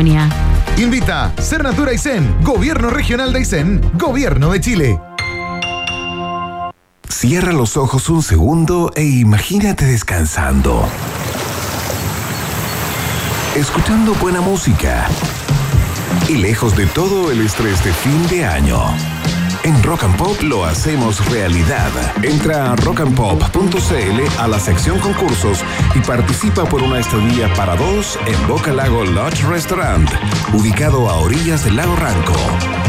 Patagonia. Invita Ser Natura Aysén, Gobierno Regional de Aysén, Gobierno de Chile. Cierra los ojos un segundo e imagínate descansando. Escuchando buena música. Y lejos de todo el estrés de fin de año. En Rock and Pop lo hacemos realidad. Entra a rockandpop.cl a la sección concursos y participa por una estadía para dos en Boca Lago Lodge Restaurant, ubicado a orillas del lago Ranco,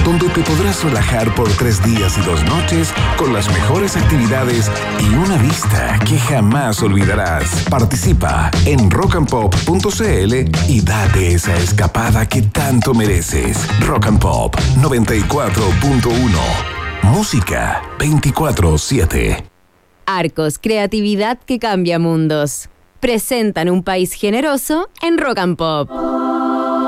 donde te podrás relajar por tres días y dos noches con las mejores actividades y una vista que jamás olvidarás. Participa en rockandpop.cl y date esa escapada que tanto mereces. Rock and Pop 94.1 Música 24-7. Arcos, creatividad que cambia mundos. Presentan un país generoso en Rock and Pop.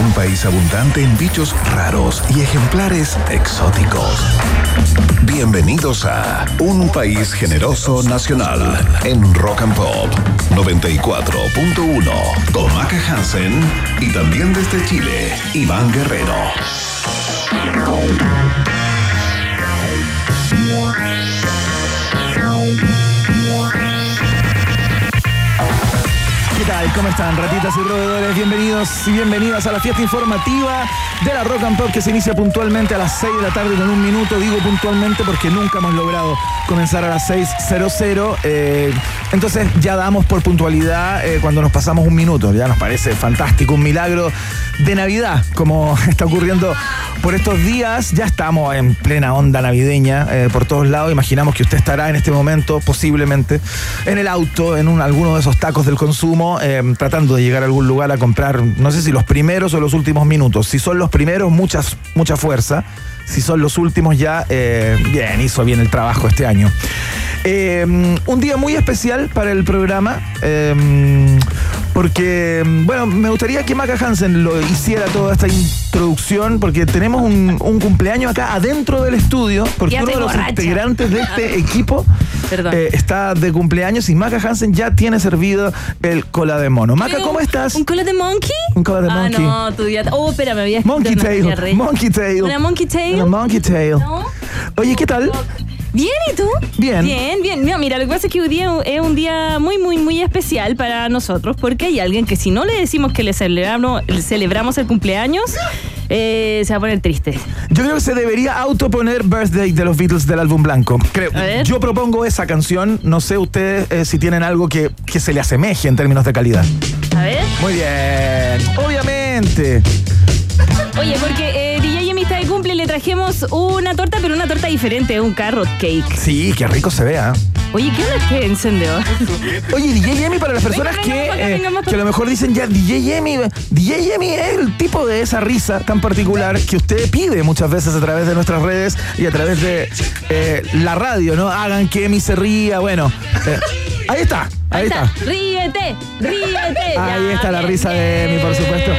un país abundante en bichos raros y ejemplares exóticos. Bienvenidos a Un País Generoso Nacional en Rock and Pop 94.1 con Hansen y también desde Chile, Iván Guerrero. ¿Cómo están, ratitas y roedores? Bienvenidos y bienvenidas a la fiesta informativa de la Rock and Pop que se inicia puntualmente a las 6 de la tarde con un minuto. Digo puntualmente porque nunca hemos logrado comenzar a las 6.00. Eh, entonces ya damos por puntualidad eh, cuando nos pasamos un minuto. Ya nos parece fantástico, un milagro de Navidad, como está ocurriendo por estos días. Ya estamos en plena onda navideña eh, por todos lados. Imaginamos que usted estará en este momento, posiblemente, en el auto, en un, alguno de esos tacos del consumo, eh, tratando de llegar a algún lugar a comprar, no sé si los primeros o los últimos minutos. Si son los primeros, muchas, mucha fuerza. Si son los últimos ya, bien, hizo bien el trabajo este año. Un día muy especial para el programa porque, bueno, me gustaría que Maca Hansen lo hiciera toda esta introducción, porque tenemos un, cumpleaños acá adentro del estudio, porque uno de los integrantes de este equipo eh, está de cumpleaños y Maca Hansen ya tiene servido el cola de mono. Maca, ¿cómo estás? ¿Un cola de monkey? Un cola de monkey. Ah, no, tu día. Oh, espera, me había Monkey tail. Monkey tail. ¿Una monkey tail? Una monkey tail. Oye, ¿qué tal? Bien, ¿y tú? Bien. Bien, bien. mira, lo que pasa es que hoy día es un día muy, muy, muy especial para nosotros porque hay alguien que si no le decimos que le celebramos, celebramos el cumpleaños, eh, se va a poner triste. Yo creo que se debería autoponer Birthday de los Beatles del álbum blanco. Creo. Yo propongo esa canción. No sé ustedes eh, si tienen algo que, que se le asemeje en términos de calidad. A ver. Muy bien. Obviamente. Oye, porque eh, trajimos una torta, pero una torta diferente, un carrot cake. Sí, qué rico se vea. Oye, ¿qué onda que encendió? Oye, DJ Yemi para las personas que, eh, que a lo mejor dicen ya DJ Yemi, DJ Yemi es el tipo de esa risa tan particular que usted pide muchas veces a través de nuestras redes y a través de eh, la radio, ¿no? Hagan que Emi se ría, bueno. Eh, ahí está, ahí, está. Ríete, ríete. Ahí está la risa de Emi, por supuesto.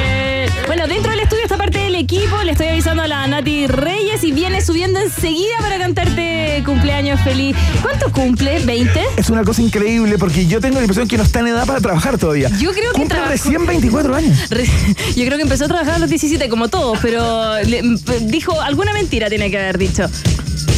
Equipo. Le estoy avisando a la Nati Reyes y viene subiendo enseguida para cantarte cumpleaños feliz. ¿Cuánto cumple? ¿20? Es una cosa increíble porque yo tengo la impresión que no está en edad para trabajar todavía. Yo creo que Cumple recién 24 años. Yo creo que empezó a trabajar a los 17 como todos, pero dijo alguna mentira tiene que haber dicho.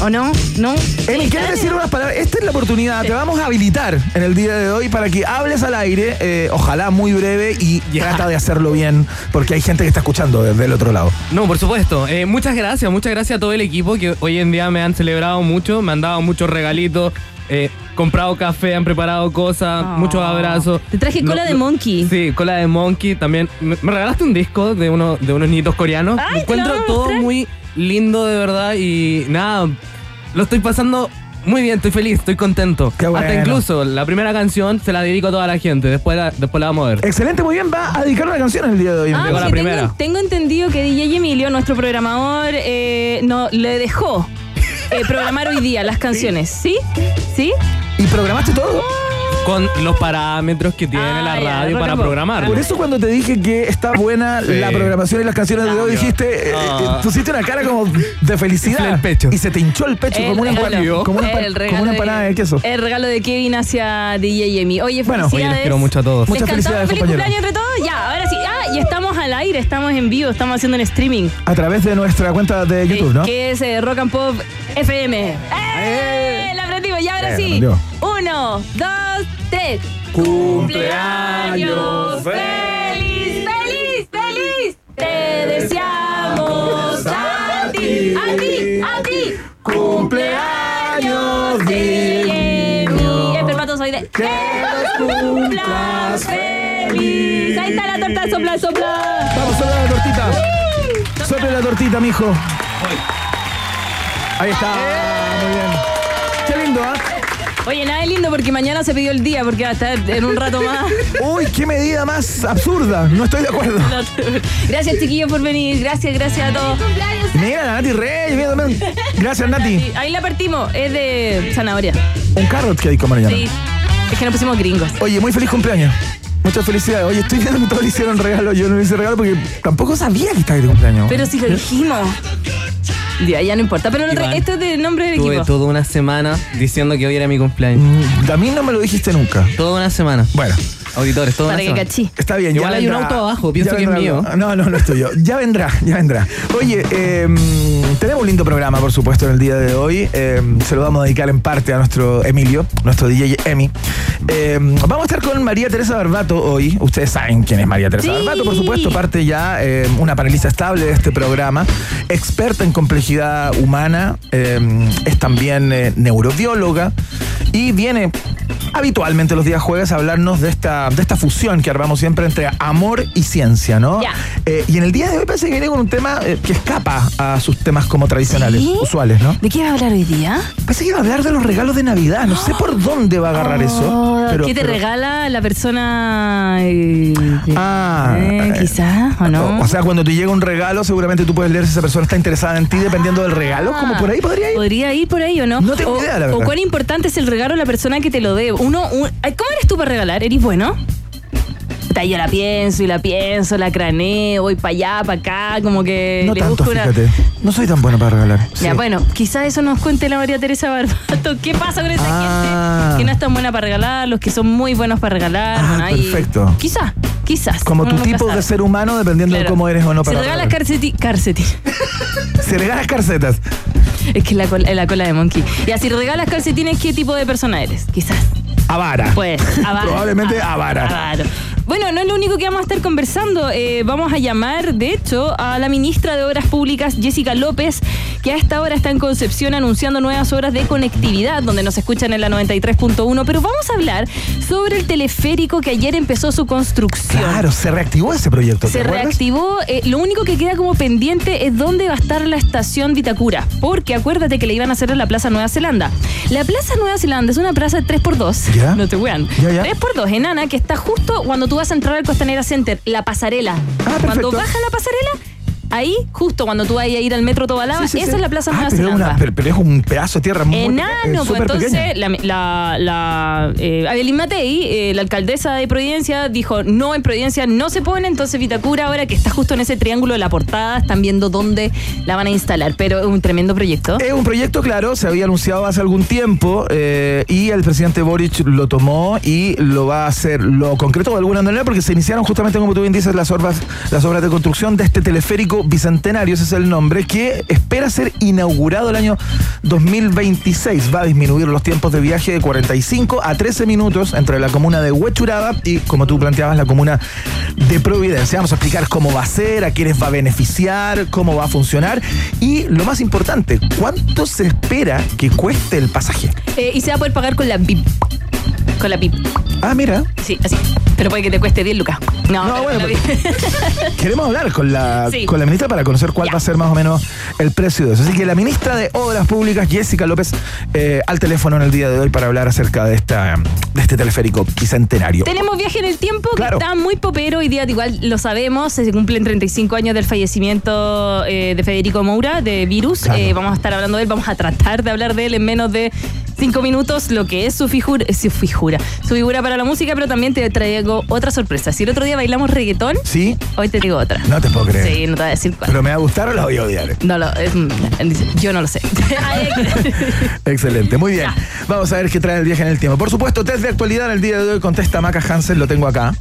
¿O no? ¿No? Emi, quiero decir unas palabras. Esta es la oportunidad. Te vamos a habilitar en el día de hoy para que hables al aire, eh, ojalá muy breve y trata de hacerlo bien, porque hay gente que está escuchando desde el otro lado. No, por supuesto. Eh, muchas gracias, muchas gracias a todo el equipo que hoy en día me han celebrado mucho, me han dado muchos regalitos. Eh, comprado café, han preparado cosas, ah. muchos abrazos. Te traje cola de monkey. Sí, cola de monkey también. Me, regalaste un disco de, uno, de unos niños coreanos. me encuentro todo muy lindo de verdad y nada, lo estoy pasando muy bien, estoy feliz, estoy contento. Hasta incluso la primera canción se la dedico a toda la gente, después la, después la vamos a ver. Excelente, muy bien, va a dedicar una canción el día de hoy. Ah, la primera. Tengo, entendido que DJ Emilio, nuestro programador, eh, no, le dejó eh, programar hoy día las canciones, ¿sí? ¿Sí? ¿Y programaste todo? Con los parámetros que tiene Ah, la ya, radio rock para and pop. programar. Por eso cuando te dije que está buena Sí. la programación y las canciones de hoy, dijiste, eh, eh, pusiste una cara como de felicidad. Inflé el pecho. Y se te hinchó el pecho El como una, regalo. empanada, como una, empa- El como una empanada de, queso. El regalo de Kevin hacia DJ Emi. Oye, Bueno, felicidades. oye, les quiero mucho a todos. Muchas felicidades, Feliz compañero. cumpleaños entre todos. Ya, ahora sí. Ah, y estamos al aire, estamos en vivo, estamos haciendo un streaming. A través de nuestra cuenta de YouTube, ¿no? Que es eh, Rock and Pop FM. ¡Eh! Aprendimos, y ahora Eh, sí. Uno, dos, tres. Cumpleaños feliz, feliz, feliz. Te deseamos a ti, a ti, a ti. Cumpleaños, Guillermo. Espermatozoide. Que los cumplas feliz. Ahí está la torta, sopla, sopla. Vamos, sopla la tortita. Sople la tortita, mijo. Ahí está. Muy bien. Lindo, ¿ah? Oye, nada de lindo porque mañana se pidió el día porque va a estar en un rato más. Uy, qué medida más absurda. No estoy de acuerdo. Gracias, chiquillos, por venir. Gracias, gracias a todos. Mira, Nati Reyes, mira también. Gracias, Nati. Ahí la partimos. Es de zanahoria. Un carrot cake, como le llaman. Sí. Es que nos pusimos gringos. Oye, muy feliz cumpleaños. Muchas felicidades. Oye, estoy viendo que todos le hicieron regalo. Yo no le hice regalo porque tampoco sabía que estaba de cumpleaños. Pero si lo dijimos. Ya, ya no importa. Pero Iván, esto es de nombre del Tuve equipo. toda una semana diciendo que hoy era mi cumpleaños. Mm, a mí no me lo dijiste nunca. Toda una semana. Bueno, Auditores, toda Para que cachí. está bien. Igual ya hay un auto abajo, pienso que es mío. No, no, no es tuyo. Ya vendrá, ya vendrá. Oye, eh, tenemos un lindo programa, por supuesto, en el día de hoy. Eh, se lo vamos a dedicar en parte a nuestro Emilio, nuestro DJ Emi. Eh, vamos a estar con María Teresa Barbato hoy. Ustedes saben quién es María Teresa Sí. Barbato, por supuesto, parte ya eh, una panelista estable de este programa, experta en complejidad humana, eh, es también eh, neurobióloga y viene habitualmente los días jueves a hablarnos de esta, de esta fusión que armamos siempre entre amor y ciencia, ¿no? Eh, y en el día de hoy parece que viene con un tema eh, que escapa a sus temas como tradicionales, ¿Sí? usuales, ¿no? ¿De qué va a hablar hoy día? Parece que iba a hablar de los regalos de Navidad, no sé por dónde va a agarrar eso. Oh, pero- ¿Qué te pero- regala la persona? eh, Ah, eh, quizás, ¿o no? O, o sea, cuando te llega un regalo, seguramente tú puedes leer si esa persona está interesada en ti dependiendo del regalo. Como por ahí podría ir. Podría ir por ahí o no. No tengo o, idea, la O verdad. cuán importante es el regalo a la persona que te lo dé. Uno, un- ¿Cómo eres tú para regalar? ¿Eres bueno? Yo la pienso y la pienso, la craneo, voy para allá, para acá, como que No le tanto, busco una. fíjate. No soy tan bueno para regalar. Ya, Sí. bueno, quizás eso nos cuente la María Teresa Barbato. ¿Qué pasa con esa Ah. gente que no es tan buena para regalar, los que son muy buenos para regalar? Ah, Bueno, perfecto. Quizás, quizás. Como tu tipo de ser humano, dependiendo de cómo eres o no Si para regalas regalar. carceti, carceti. Si regalas carcetas. Es que la cola, la cola de monkey. Y así regalas calcetines, ¿qué tipo de persona eres? Quizás. Avara. Pues, avaro. Probablemente avara. Avaro. Bueno, no es lo único que vamos a estar conversando. Eh, vamos a llamar, de hecho, a la ministra de Obras Públicas, Jessica López, que a esta hora está en Concepción anunciando nuevas obras de conectividad, donde nos escuchan en la 93.1. Pero vamos a hablar sobre el teleférico que ayer empezó su construcción. Claro, se reactivó ese proyecto. ¿te Se acuerdas? reactivó. eh, lo único que queda como pendiente es dónde va a estar la estación Vitacura. Porque acuérdate que le iban a hacer en la Plaza Nueva Zelanda. La Plaza Nueva Zelanda es una plaza de 3x2. Ya. No te wean. Ya, ya. 3x2 enana que está justo cuando tú vas a entrar al Costanera Center. La pasarela. Ah, cuando baja la pasarela, ahí, justo cuando tú vayas a ir al metro Tobalaba, Sí, sí, esa sí. es la Plaza Ah, Nueva pero, es Zelanda. una- pero, pero es un pedazo de tierra muy Enano, es pues entonces pequeña. la, la, la eh, Adelín Matei, eh, la alcaldesa de Providencia, dijo, no, en Providencia no se pone, entonces Vitacura ahora que está justo en ese triángulo de la portada, están viendo dónde la van a instalar, pero es un tremendo proyecto. Es un proyecto, claro, se había anunciado hace algún tiempo eh, y el presidente Boric lo tomó y lo va a hacer, lo concretó de alguna manera porque se iniciaron justamente, como tú bien dices, las obras, las obras de construcción de este teleférico bicentenario, ese es el nombre, que espera ser inaugurado el año 2026. Va a disminuir los tiempos de viaje de 45 a 13 minutos entre la comuna de Huechuraba y, como tú planteabas, la comuna de Providencia. Vamos a explicar cómo va a ser, a quiénes va a beneficiar, cómo va a funcionar y lo más importante, cuánto se espera que cueste el pasaje. Eh, y se va a poder pagar con la BIP. Con la BIP. Ah, mira, Sí, así. Pero puede que te cueste 10 lucas. No, No, bueno, queremos hablar con la, Sí. con la ministra para conocer cuál Ya. va a ser más o menos el precio de eso. Así que la ministra de Obras Públicas, Jessica López, eh, al teléfono en el día de hoy para hablar acerca de, esta, de este teleférico bicentenario. Tenemos viaje en el tiempo Claro. que está muy popero. Hoy día, igual lo sabemos, se cumplen 35 años del fallecimiento eh, de Federico Moura, de Virus. Claro. Eh, vamos a estar hablando de él, vamos a tratar de hablar de él en menos de cinco minutos lo que es su figura, su figura, su figura para la música, pero también te traigo otra sorpresa. Si el otro día bailamos reggaetón, ¿Sí? hoy te digo otra. No te puedo creer. Sí, no te voy a decir cuál. ¿Pero me va a gustar o la voy a odiar? No, lo, es- yo no lo sé. Excelente, muy bien. Vamos a ver qué trae el viaje en el tiempo. Por supuesto, test de actualidad en el día de hoy contesta Maca Hansen, lo tengo acá.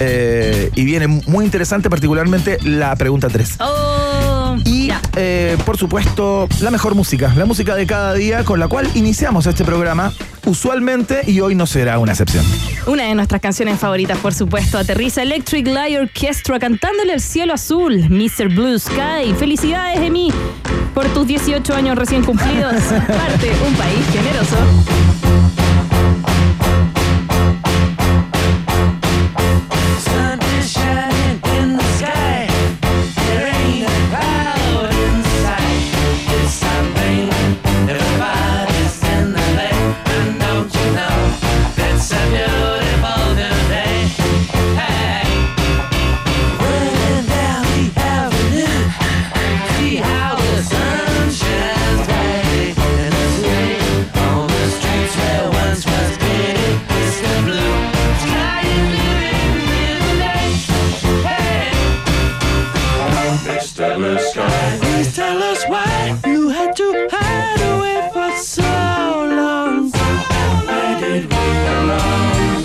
Eh, y viene muy interesante, particularmente la pregunta 3. oh, Y, eh, por supuesto, la mejor música, la música de cada día con la cual iniciamos este programa, usualmente, y hoy no será una excepción. Una de nuestras canciones favoritas, por supuesto, aterriza Electric Light Orchestra cantándole el cielo azul, Mr. Blue Sky. Felicidades, Emi, por tus 18 años recién cumplidos. Parte, un país generoso. Blue Sky. Please tell us why you had to hide away for so long. Where did we wrong?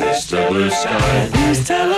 Mr. Blue Sky. Please tell us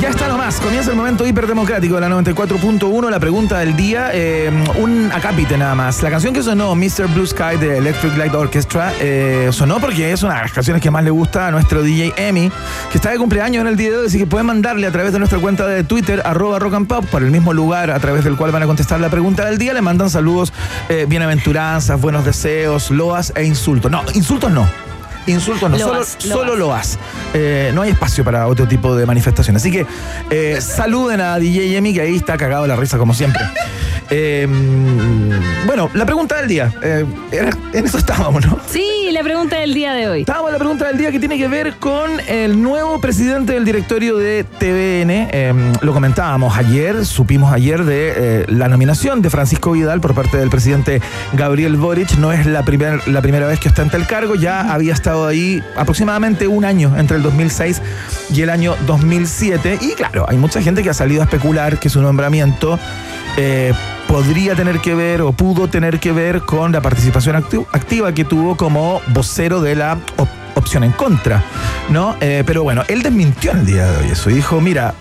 Ya está nomás, comienza el momento hiperdemocrático de la 94.1, la pregunta del día, eh, un acápite nada más. La canción que sonó, Mr. Blue Sky de Electric Light Orchestra, eh, sonó porque es una de las canciones que más le gusta a nuestro DJ Emi, que está de cumpleaños en el día de hoy, así que pueden mandarle a través de nuestra cuenta de Twitter, arroba rock and pop, por el mismo lugar a través del cual van a contestar la pregunta del día, le mandan saludos, eh, bienaventuranzas, buenos deseos, loas e insultos. No, insultos no. Insultos no, solo, loas. solo loas. Eh, no hay espacio para otro tipo de manifestación. Así que eh, saluden a DJ Emi, que ahí está cagado la risa como siempre. Eh, bueno, la pregunta del día. Eh, en eso estábamos, ¿no? Sí, la pregunta del día de hoy. Estábamos en la pregunta del día que tiene que ver con el nuevo presidente del directorio de TVN. Eh, lo comentábamos ayer, supimos ayer de la nominación de Francisco Vidal por parte del presidente Gabriel Boric. No es la, primer- la primera vez que ostenta el cargo, ya había estado ahí aproximadamente un año entre el 2006 y el año 2007. Y claro, hay mucha gente que ha salido a especular que su nombramiento eh, podría tener que ver o pudo tener que ver con la participación activa que tuvo como vocero de la op- opción en contra, ¿no? Eh, pero bueno, él desmintió el día de hoy eso. Dijo, mira,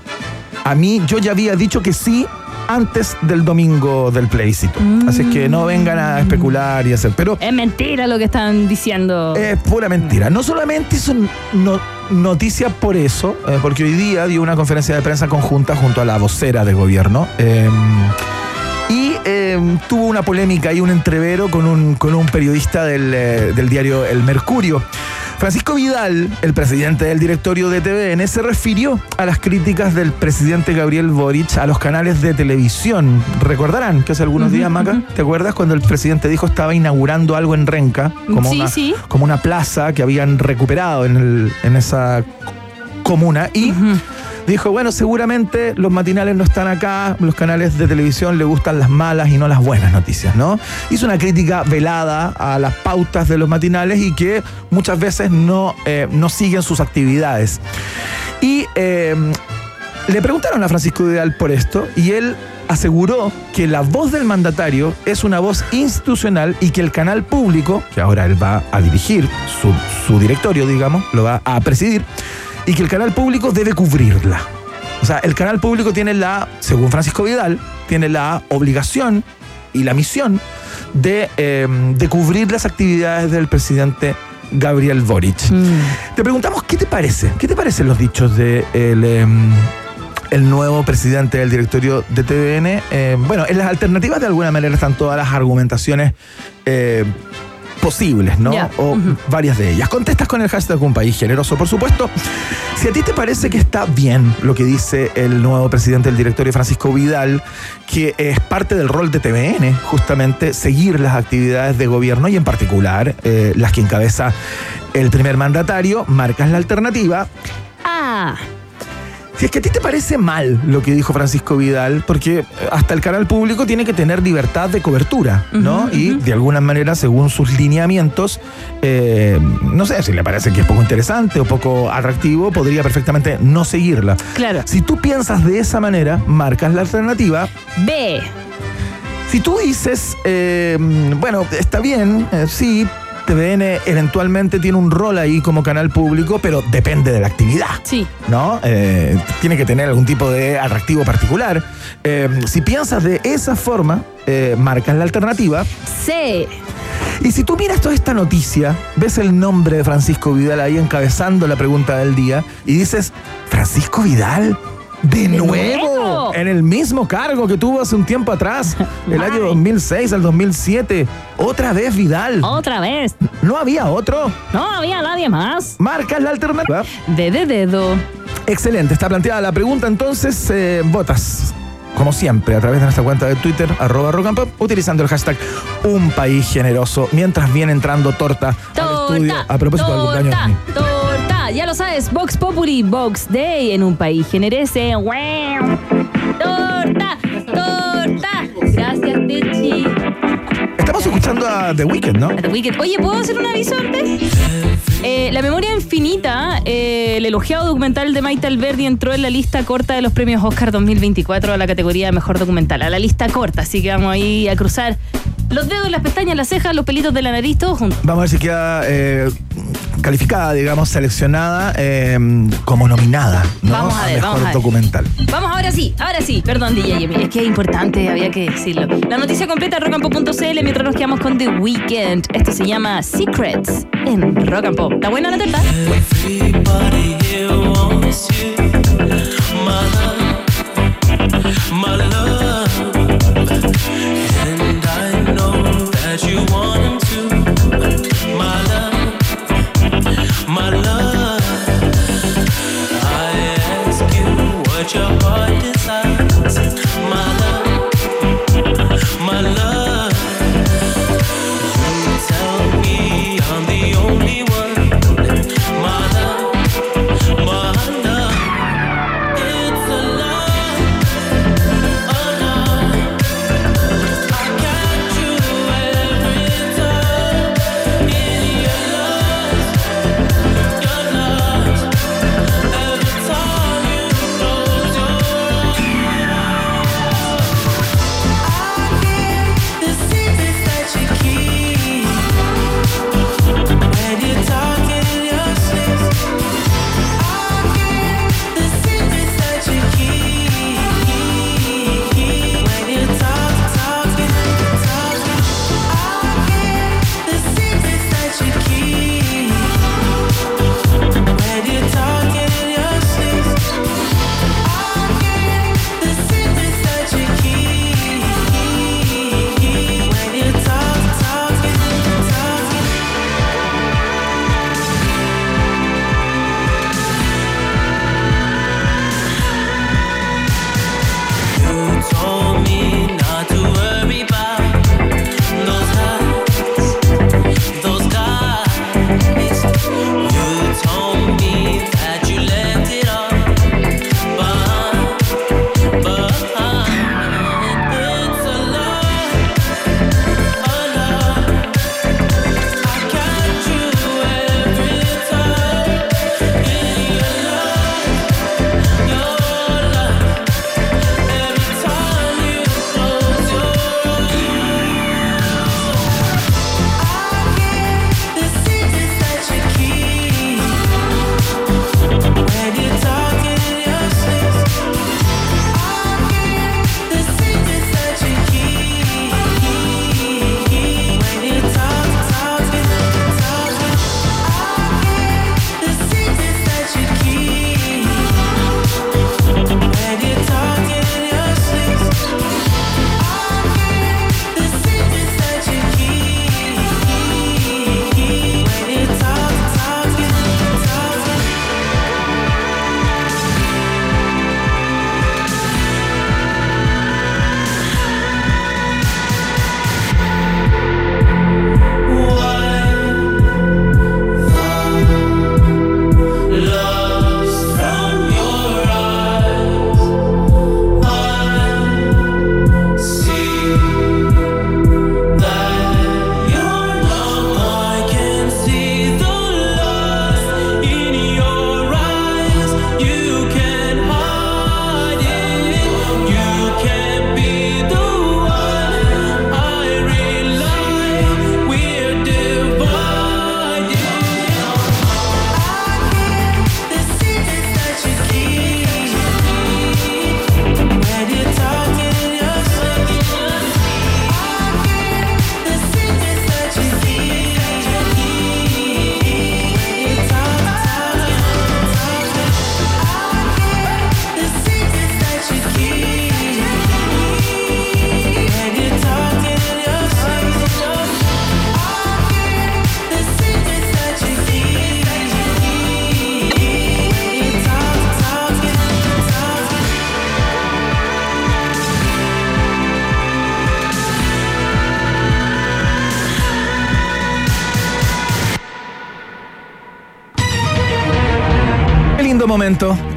a mí yo ya había dicho que sí antes del domingo del plebiscito. Así es que no vengan a especular y hacer. Pero Es mentira lo que están diciendo. es pura mentira. No solamente hizo no- noticia por eso, eh, porque hoy día dio una conferencia de prensa conjunta junto a la vocera de gobierno. eh, y eh, tuvo una polémica y un entrevero con un, con un periodista del, eh, del diario El Mercurio. Francisco Vidal, el presidente del directorio de TVN, se refirió a las críticas del presidente Gabriel Boric a los canales de televisión. Recordarán que hace algunos días, Maca, ¿te acuerdas cuando el presidente dijo estaba inaugurando algo en Renca? Como, Sí, una, sí. como una plaza que habían recuperado en, el- en esa comuna y dijo, bueno, seguramente los matinales no están acá, los canales de televisión le gustan las malas y no las buenas noticias, ¿no? Hizo una crítica velada a las pautas de los matinales y que muchas veces no, eh, no siguen sus actividades. Y eh, le preguntaron a Francisco Vidal por esto y él aseguró que la voz del mandatario es una voz institucional y que el canal público, que ahora él va a dirigir, su, su directorio, digamos, lo va a presidir, y que el canal público debe cubrirla. O sea, el canal público tiene la, según Francisco Vidal, tiene la obligación y la misión de, eh, de cubrir las actividades del presidente Gabriel Boric. Te preguntamos, ¿qué te parece? ¿Qué te parecen los dichos de el, em, el nuevo presidente del directorio de TVN? Eh, bueno, en las alternativas de alguna manera están todas las argumentaciones eh, posibles, ¿no? O varias de ellas. Contestas con el hashtag Un País Generoso, por supuesto. Si a ti te parece que está bien lo que dice el nuevo presidente del directorio, Francisco Vidal, que es parte del rol de TVN, justamente seguir las actividades de gobierno y en particular eh, las que encabeza el primer mandatario, marcas la alternativa. Ah, Si es que a ti te parece mal lo que dijo Francisco Vidal, porque eh, hasta el canal público tiene que tener libertad de cobertura, ¿no? y de alguna manera, según sus lineamientos, eh, no sé si le parece que es poco interesante o poco atractivo, podría perfectamente no seguirla. claro. Si tú piensas de esa manera, marcas la alternativa. B. Si tú dices, eh, bueno, está bien, eh, sí, TVN eventualmente tiene un rol ahí como canal público, pero depende de la actividad. Sí. ¿no? Eh, tiene que tener algún tipo de atractivo particular. Eh, si piensas de esa forma, eh, marcas la alternativa. C. Y si tú miras toda esta noticia, ves el nombre de Francisco Vidal ahí encabezando la pregunta del día y dices, ¿Francisco Vidal? ¿De, nuevo? nuevo? En el mismo cargo que tuvo hace un tiempo atrás, el año 2006 al 2007. Otra vez Vidal. Otra vez. ¿No había otro? No había nadie más. Marcas la alternativa. De dedo. Excelente, está planteada la pregunta, entonces eh, votas. Como siempre, a través de nuestra cuenta de Twitter, arroba rock and pop, utilizando el hashtag Un País Generoso, mientras viene entrando torta, al estudio Torta. a propósito del cumpleaños. Ya lo sabes. Vox Populi, Vox Day en un país generese. Torta. Torta. Gracias, Techi. Estamos escuchando a The Weeknd, ¿no? The Weeknd. Oye, ¿puedo hacer un aviso antes? Eh, la memoria infinita, eh, el elogiado documental de Maite Alberdi entró en la lista corta de los premios Oscar 2024 a la categoría de mejor documental. A la lista corta, así que vamos ahí a cruzar los dedos, las pestañas, las cejas, los pelitos de la nariz, todos juntos. Vamos a ver si queda eh, calificada, digamos, seleccionada eh, como nominada, ¿no? Vamos a ver, mejor vamos a ver. documental. Vamos ahora sí, ahora sí. Perdón, DJ Jimmy, es que es importante, había que decirlo. La noticia completa rockandpop.cl mientras nos quedamos con The Weeknd. Esto se llama Secrets en Rock and Pop. ¿Está buena la teta? My love,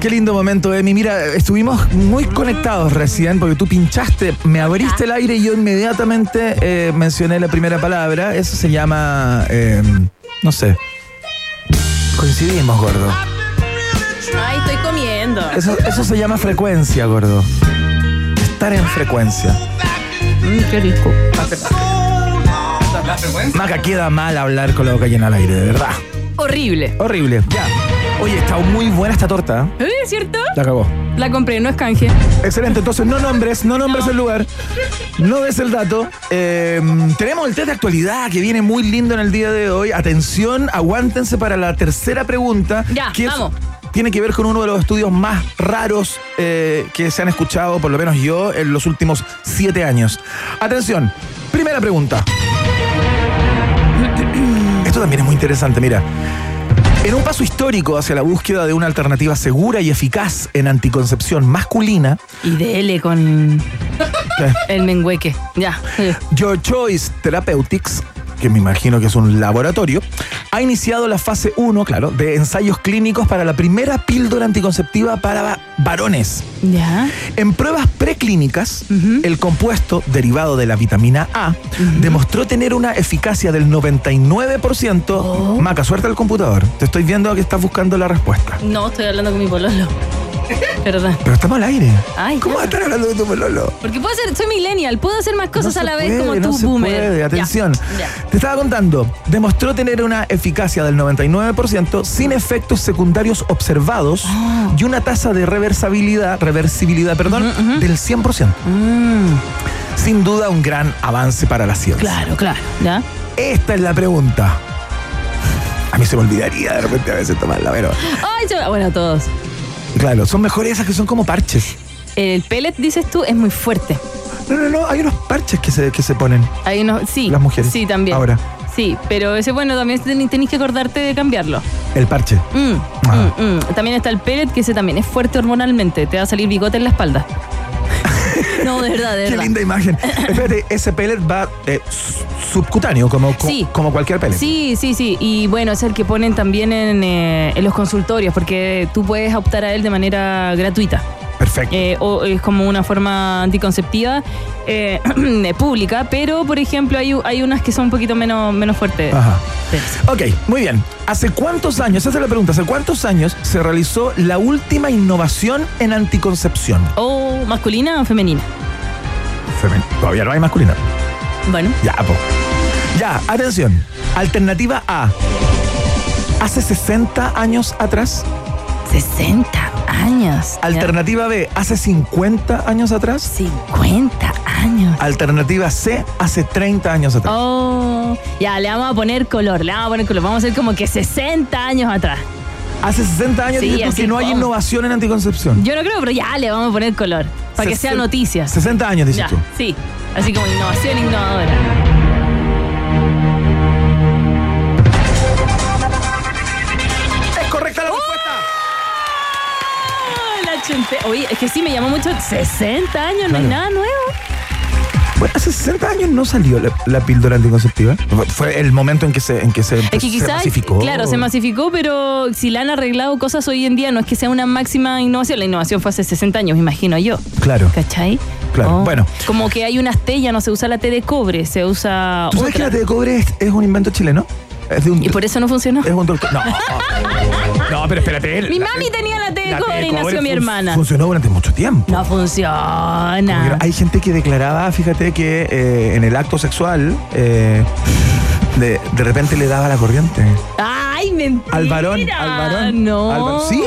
qué lindo momento, Emi. Mira, estuvimos muy conectados recién porque tú pinchaste, me abriste el aire y yo inmediatamente eh, mencioné la primera palabra. Eso se llama, eh, no sé, Coincidimos, gordo. Ay, estoy comiendo. Eso, eso se llama frecuencia, gordo. Estar en frecuencia. Mm, qué rico. Maca, queda mal hablar con la boca llena al aire, de verdad. Horrible. Horrible. Ya. Oye, está muy buena esta torta. ¿eh? ¿Cierto? La acabó. La compré, no es canje. Excelente, entonces no nombres, no nombres el lugar, no des el dato. Eh, tenemos el test de actualidad que viene muy lindo en el día de hoy. Atención, aguántense para la tercera pregunta. Ya, que es- vamos. tiene que ver con uno de los estudios más raros eh, que se han escuchado, por lo menos yo, en los últimos siete años. Atención, primera pregunta. Esto también es muy interesante, mira. En un paso histórico hacia la búsqueda de una alternativa segura y eficaz en anticoncepción masculina, Y dele con eh, el mengueque. Ya. Your Choice Therapeutics, que me imagino que es un laboratorio, ha iniciado la fase 1, claro, de ensayos clínicos para la primera píldora anticonceptiva para va- varones. Ya. En pruebas preclínicas, el compuesto derivado de la vitamina A demostró tener una eficacia del 99%. Maca, suelta el computador. Te estoy viendo que estás buscando la respuesta. No, estoy hablando con mi pololo. Perdón. Pero estamos al aire. Ay, ¿Cómo vas a estar hablando de tu pololo? Porque puedo ser, soy millennial, puedo hacer más cosas No a la vez puede, como no tú, se boomer. puede. Atención. Ya. Te estaba contando. Demostró tener una eficacia del 99% sin efectos secundarios observados Ah. y una tasa de reversibilidad, reversibilidad, perdón, del 100%. Mm, Sin duda un gran avance para la ciencia. claro, claro. ¿Ya? Esta es la pregunta. A mí se me olvidaría de repente a veces tomarla, pero Ay, se- bueno, todos. Claro, son mejores esas que son como parches. El pellet, dices tú, es muy fuerte. No, no, no, hay unos parches que se, que se ponen. Hay unos, sí. Las mujeres. Sí, también. Ahora. Sí, pero ese, bueno, también ten- tenés que acordarte de cambiarlo. El parche. Mm, Ah. mm, mm. También está el pellet, que ese también es fuerte hormonalmente. Te va a salir bigote en la espalda. no, de verdad, de Qué verdad. linda imagen. Espérate, ese pellet va eh, subcutáneo, como, Sí. como cualquier pellet. Sí, sí, sí. Y bueno, es el que ponen también en, eh, en los consultorios, porque tú puedes optar a él de manera gratuita. Perfecto. Eh, o es como una forma anticonceptiva eh, pública, pero por ejemplo hay, hay unas que son un poquito menos, menos fuertes. Ajá. Ok, muy bien. ¿Hace cuántos años, esa es la pregunta, ¿hace cuántos años se realizó la última innovación en anticoncepción? ¿O masculina o femenina? Femen- Todavía no hay masculina. Bueno. Ya, po. Ya, atención. Alternativa A. Hace 60 años atrás. 60 años. Alternativa B. Hace 50 años atrás. 50 años. Alternativa C. Hace 30 años atrás. Oh, ya, le vamos a poner color, le vamos a poner color. Vamos a hacer como que 60 años atrás. Hace 60 años Sí, dices tú que no hay como. innovación en anticoncepción. Yo no creo, pero ya le vamos a poner color. Para que sea noticia. 60 años dices Ya, tú. sí. Así como innovación innovadora. La. Oye, es que sí me llamó mucho. 60 años, no hay nada nuevo. Bueno, hace 60 años no salió la, la píldora anticonceptiva. Fue- Fue el momento en que se, en que se, Es que se quizás, masificó. claro, se masificó, pero si le han arreglado cosas hoy en día, no es que sea una máxima innovación. La innovación fue hace 60 años, me imagino yo. Claro. ¿Cachai? Claro, Oh. bueno. Como que hay unas T, ya no se usa la T de cobre, se usa ¿Tú sabes que la T de cobre es, es un invento chileno? Es de un, Y por eso no funcionó. es un. No. No, pero espérate. Mi la- mami tenía la T de cobre y nació mi fun- hermana. Funcionó durante mucho tiempo. No funciona. Hay gente que declaraba, fíjate, que eh, en el acto sexual eh, de, de repente le daba la corriente. Ay, mentira. Al varón, al varón. No. al varón. Sí,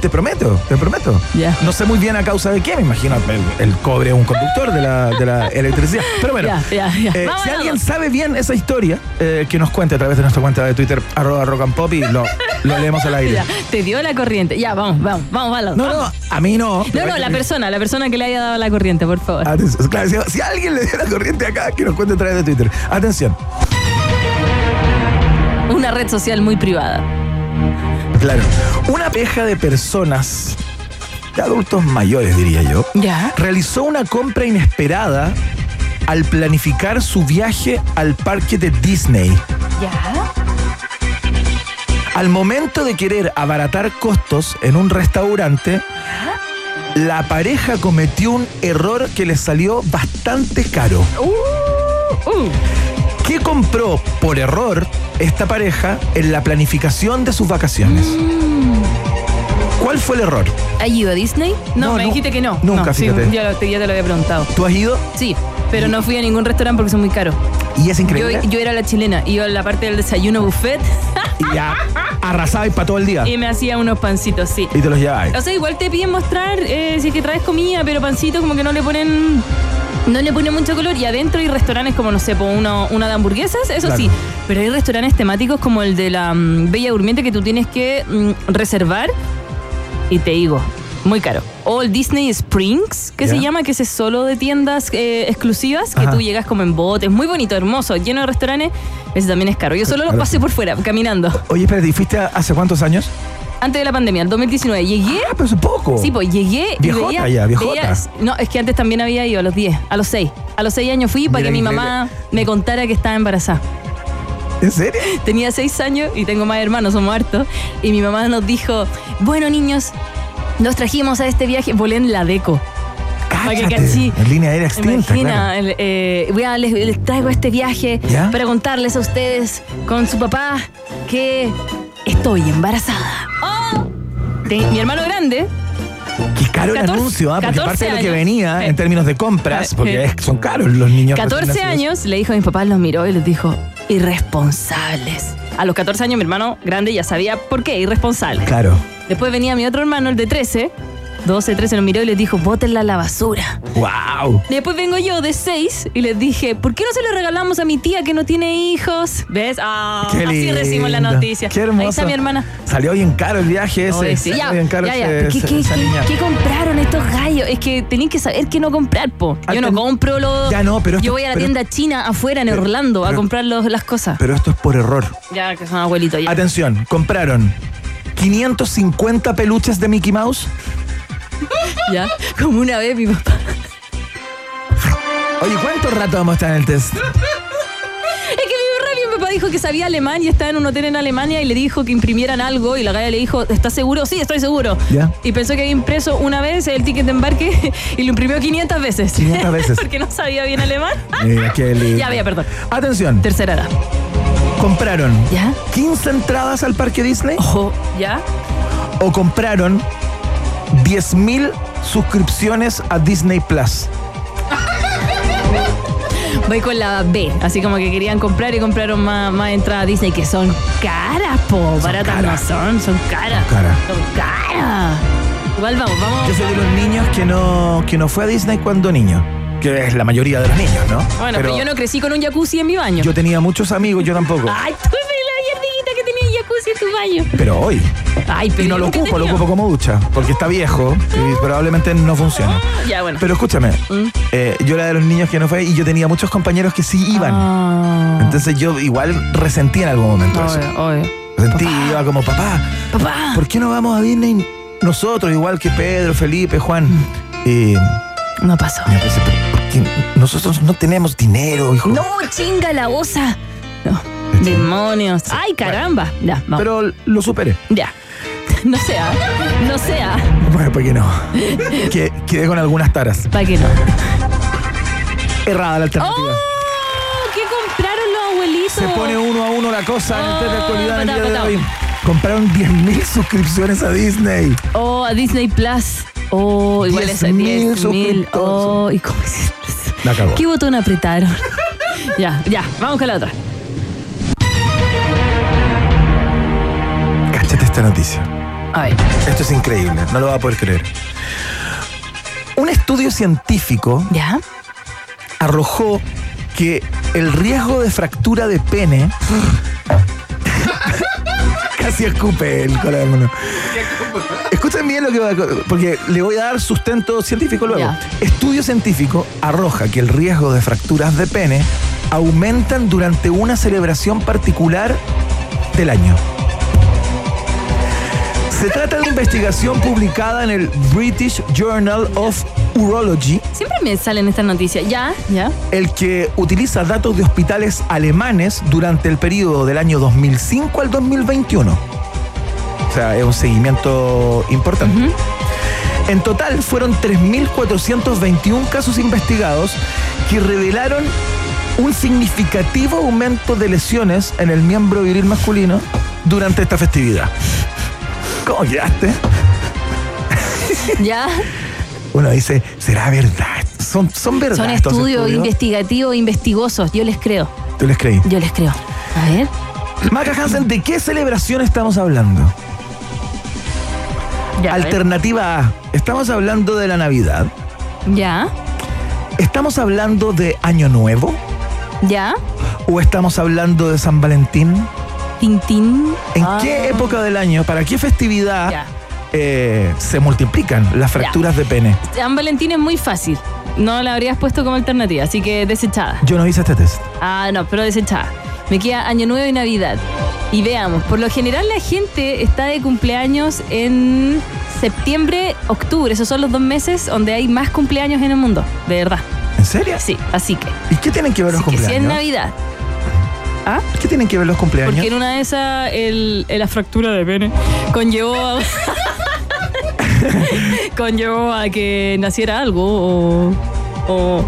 te prometo, te prometo. No sé muy bien a causa de qué, me imagino el, el cobre es un conductor de la, de la electricidad. Pero bueno, eh, Vamos si alguien sabe bien esa historia, eh, que nos cuente a través de nuestra cuenta de Twitter, arroba rock and pop, y lo, lo leemos al aire. Te dio la corriente. Ya, vamos, vamos, vamos, vamos. No, no, a mí no. No, no, la persona, la persona que le haya dado la corriente, por favor. Atención, claro, si, si alguien le dio la corriente acá, que nos cuente a través de Twitter. Atención. Una red social muy privada. Claro. Una pareja de personas, de adultos mayores diría yo, Ya. realizó una compra inesperada al planificar su viaje al parque de Disney. Ya. Al momento de querer abaratar costos en un restaurante, la pareja cometió un error que les salió bastante caro. Uh, uh. ¿Qué compró por error esta pareja en la planificación de sus vacaciones? ¿Cuál fue el error? ¿Has ido a Disney? No, No, me nu- dijiste que no. nunca, no, sí, fíjate. ya, lo- ya te lo había preguntado. ¿Tú has ido? Sí, pero no fui a ningún restaurante porque son muy caros. Y es Yo, increíble. yo era la chilena, iba a la parte del desayuno buffet y ya arrasabais para todo el día. y me hacía unos pancitos, sí. Y te los lleváis. O sea, igual te piden mostrar eh, si es que traes comida, pero pancitos como que no le ponen. No le ponen mucho color. Y adentro hay restaurantes como, no sé, por uno, una de hamburguesas, eso Claro. sí. Pero hay restaurantes temáticos como el de la mm, Bella Durmiente que tú tienes que mm, reservar. Y te digo, muy caro. O el Disney Springs, que se llama, que es solo de tiendas eh, exclusivas, que Ajá. tú llegas como en botes, muy bonito, hermoso, lleno de restaurantes. Ese también es caro. Yo solo lo pasé por fuera, caminando. Oye, espérate, ¿y fuiste hace cuántos años? Antes de la pandemia, el 2019. Llegué Ah, pero hace poco. Sí, pues llegué y Viejota veía, ya, viejota. veía- no, es que antes también había ido a los 10, a los 6. A los 6 años fui para Mira, que mi mamá me contara que estaba embarazada. ¿En serio? Tenía 6 años y tengo más hermanos, somos hartos. Y mi mamá nos dijo, bueno niños, nos trajimos a este viaje, volé en la deco. En línea aérea extinta, Imagina, claro. el, eh, voy a- les, les traigo este viaje ¿Ya? para contarles a ustedes con su papá que estoy embarazada. ¡Oh! De- mi hermano grande Qué caro el 14 anuncio, ¿ah? porque 14 aparte de lo que años. venía Sí. en términos de compras, porque es- son caros los niños. 14 recién nacidos. años, le dijo a mis papás, los miró y les dijo, irresponsables. A los 14 años mi hermano grande ya sabía por qué, irresponsable. Claro. Después venía mi otro hermano, el de 13, 12, 13, los miró y les dijo, bótenla a la basura. ¡Wow! Después vengo yo de 6 y les dije, ¿por qué no se lo regalamos a mi tía que no tiene hijos? ¿Ves? Ah, así recibimos la noticia. Qué hermoso. Ahí está mi hermana. Salió bien caro el viaje ese. Oye, sí. Ya, bien caro ya, ya. ese- ¿Qué, qué- esa qué- niña. qué compraron estos gallos? Es que tenéis que saber qué no comprar, po. Yo no compro los... Ya no, pero esto- Yo voy a la pero- tienda china afuera en pero- Orlando a comprar los- las cosas. Pero esto es por error. Ya, que son abuelitos ya. Atención, compraron 550 peluches de Mickey Mouse. Ya. Como una vez mi papá. Oye, ¿cuánto rato vamos a estar en el test? Es que mi, mi papá dijo que sabía alemán y estaba en un hotel en Alemania y le dijo que imprimieran algo y la galla le dijo, ¿estás seguro? Sí, estoy seguro. Y pensó que había impreso una vez el ticket de embarque y lo imprimió 500 veces. 500 veces. Porque no sabía bien alemán. Ya, había, perdón. Atención, Tercera edad. compraron ¿Ya? 15 entradas al parque Disney Ojo, ¿ya? o compraron 10.000 suscripciones a Disney Plus. Voy con la B, así como que querían comprar y compraron más, más entradas a Disney que son caras, po. Baratas no son, son caras. Son caras. Son caras. Igual vamos, vamos. Yo soy de los niños que no, que no fue a Disney cuando niño. Que es la mayoría de los niños, ¿no? Bueno, pero, yo no crecí con un jacuzzi en mi baño. Yo tenía muchos amigos, yo tampoco. Ay, tú tu baño. Pero hoy. Ay, pero Y no lo ocupo, lo ocupo como ducha. Porque está viejo y probablemente no funciona. Ya, bueno. Pero escúchame, Mm. eh, yo era de los niños que no fue y yo tenía muchos compañeros que sí iban. Ah. Entonces yo igual resentí en algún momento eso. Obvio, obvio. Resentí y iba como, papá, Papá. ¿por qué no vamos a Disney nosotros, igual que Pedro, Felipe, Juan? Y No pasó. porque nosotros no tenemos dinero, hijo. No, chinga la osa. No. Demonios. Ay, caramba. Ya, vamos. Pero lo superé. Ya. No sea. No sea. Bueno, ¿por qué no? Que, quedé con algunas taras. ¿Para qué no? Errada la ¡Oh! alternativa. ¿Qué compraron los abuelitos? Se pone uno a uno la cosa en el test de actualidad en el Oh, día de patao, hoy. Compraron 10.000 suscripciones a Disney. Oh, a Disney Plus. Oh, igual es 10.000 10 mil. suscriptores. Oh, ¿y cómo es? La. ¿Qué botón apretaron? ya, ya, vamos con la otra. Esta noticia. A ver. Esto es increíble, no lo va a poder creer. Un estudio científico ¿Ya? arrojó que el riesgo de fractura de pene. Casi escupe el cola del mono. Escuchen bien lo que va a. Porque le voy a dar sustento científico luego. Ya. Estudio científico arroja que el riesgo de fracturas de pene aumentan durante una celebración particular del año. Se trata de una investigación publicada en el British Journal of Urology Siempre me salen estas noticias. ¿Ya? ¿Ya? el que utiliza datos de hospitales alemanes durante el periodo del año 2005 al 2021. O sea, es un seguimiento importante. En total fueron 3.421 casos investigados que revelaron un significativo aumento de lesiones en el miembro viril masculino durante esta festividad. ¿Cómo quedaste? ¿Ya? Uno dice, ¿será verdad? Son, son verdad. Son estudios investigativos, investigosos. Yo les creo. ¿Tú les creí? Yo les creo. A ver. Maca Hansen, ¿de qué celebración estamos hablando? Ya. Alternativa A, estamos hablando de la Navidad. Ya. ¿Estamos hablando de Año Nuevo? Ya. ¿O estamos hablando de San Valentín? Tintín. ¿En Ah. qué época del año, para qué festividad eh, se multiplican las fracturas de pene? San Valentín es muy fácil. No la habrías puesto como alternativa, así que desechada. Yo no hice este test. Ah, no, pero desechada. Me queda Año Nuevo y Navidad. Y veamos, por lo general la gente está de cumpleaños en septiembre, octubre. Esos son los dos meses donde hay más cumpleaños en el mundo, de verdad. ¿En serio? Sí, así que. ¿Y qué tienen que ver los Así que si es cumpleaños? Navidad. ¿Ah? ¿Qué tienen que ver los cumpleaños? Porque en una de esas el, el- la fractura de pene conllevó a, conllevó a que naciera algo o, o-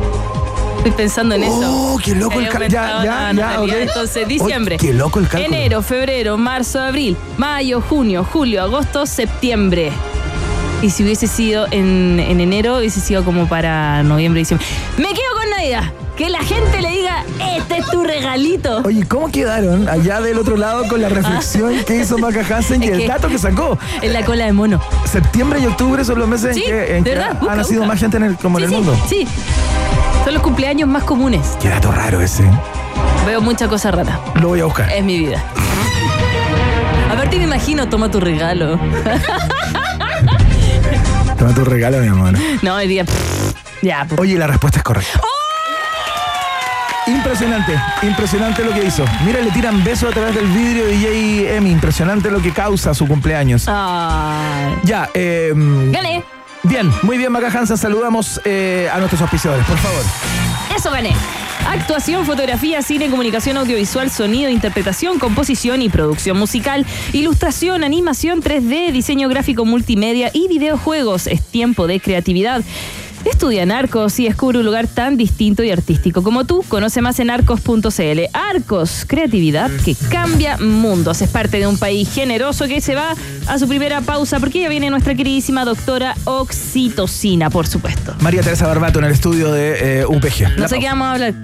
estoy pensando en eso. Oh, qué loco el He cal- ya, aumentado ya, la ya, natalidad. ok. Entonces, diciembre. Oh, qué loco el cálculo. Enero, febrero, marzo, abril, mayo, junio, julio, agosto, septiembre. Y si hubiese sido en, en enero, hubiese sido como para noviembre, diciembre. Me quedo con Navidad. Que la gente le diga, este es tu regalito. Oye, ¿cómo quedaron allá del otro lado con la reflexión que hizo Maca Hansen y Es el dato que sacó? En la cola de mono. Septiembre y octubre son los meses Sí, en que, en de que verdad, ha busca, nacido busca. más gente en el, como sí, en el sí, mundo. Sí. Son los cumpleaños más comunes. Qué dato raro ese. Veo mucha cosa rara. Lo voy a buscar. Es mi vida. Aparte me imagino, toma tu regalo. Toma tu regalo, mi amor. No, hoy día. Ya. Oye, la respuesta es correcta. ¡Oh! Impresionante, impresionante lo que hizo. Mira, le tiran besos a través del vidrio DJ Emi. Impresionante lo que causa su cumpleaños. Ay. Ya, eh, Gané. bien, muy bien, Maca Hansen. Saludamos eh, a nuestros auspiciadores, por favor. Eso gané. Actuación, fotografía, cine, comunicación audiovisual, sonido, interpretación, composición y producción musical, ilustración, animación 3D, diseño gráfico multimedia y videojuegos. Es tiempo de creatividad. Estudia en Arcos y descubre un lugar tan distinto y artístico como tú. Conoce más en arcos.cl. Arcos, creatividad que cambia mundos. Es parte de un país generoso que se va a su primera pausa porque ya viene nuestra queridísima doctora Oxitocina, por supuesto. María Teresa Barbato en el estudio de eh, UPG. No sé qué vamos a hablar.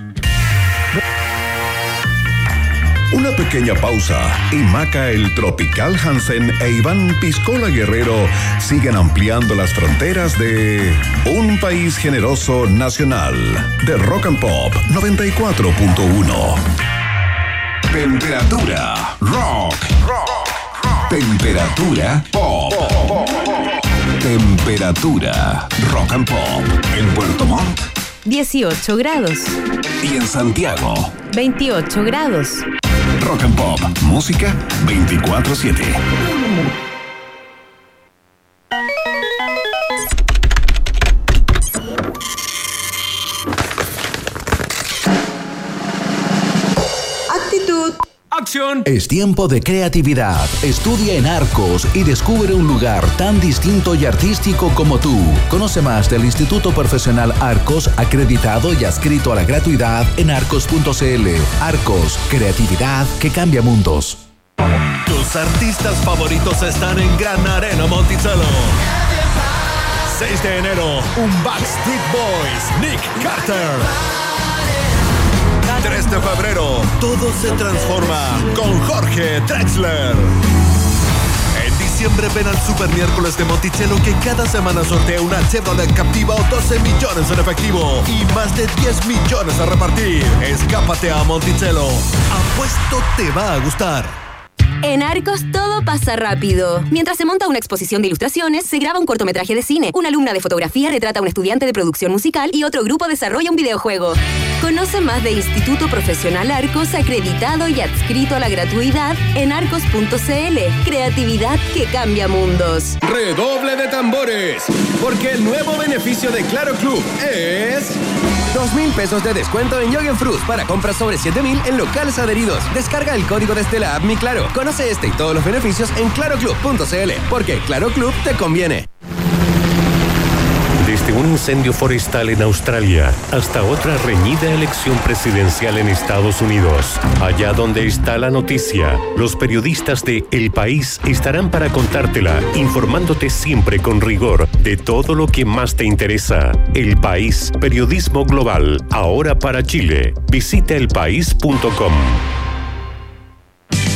Una pequeña pausa y Maca el Tropical Hansen e Iván Piscola Guerrero siguen ampliando las fronteras de un país generoso nacional de Rock and Pop 94.1. Temperatura rock. Temperatura pop. Temperatura rock and pop en Puerto Montt 18 grados, y en Santiago. 28 grados. Rock and Pop, música 24/7. ¡Acción! Es tiempo de creatividad. Estudia en Arcos y descubre un lugar tan distinto y artístico como tú. Conoce más del Instituto Profesional Arcos, acreditado y adscrito a la gratuidad en arcos.cl. Arcos, creatividad que cambia mundos. Tus artistas favoritos están en Gran Arena Monticello. 6 de enero, un Backstreet Boys, Nick Carter. 3 de febrero, todo se transforma con Jorge Drexler. En diciembre ven al Super Miércoles de Monticello que cada semana sortea una Chevrolet Captiva o 12 millones en efectivo y más de 10 millones a repartir. Escápate a Monticello. Apuesto te va a gustar. En Arcos todo pasa rápido. Mientras se monta una exposición de ilustraciones, se graba un cortometraje de cine, una alumna de fotografía retrata a un estudiante de producción musical y otro grupo desarrolla un videojuego. Conoce más de Instituto Profesional Arcos, acreditado y adscrito a la gratuidad en arcos.cl. Creatividad que cambia mundos. Redoble de tambores, porque el nuevo beneficio de Claro Club es... Dos mil pesos de descuento en Yogen Fruits para compras sobre 7 mil en locales adheridos. Descarga el código desde la app Mi Claro. Conoce este y todos los beneficios en claroclub.cl, porque Claro Club te conviene. Desde un incendio forestal en Australia hasta otra reñida elección presidencial en Estados Unidos. Allá donde está la noticia, los periodistas de El País estarán para contártela, informándote siempre con rigor de todo lo que más te interesa. El País, periodismo global, ahora para Chile. Visita elpaís.com.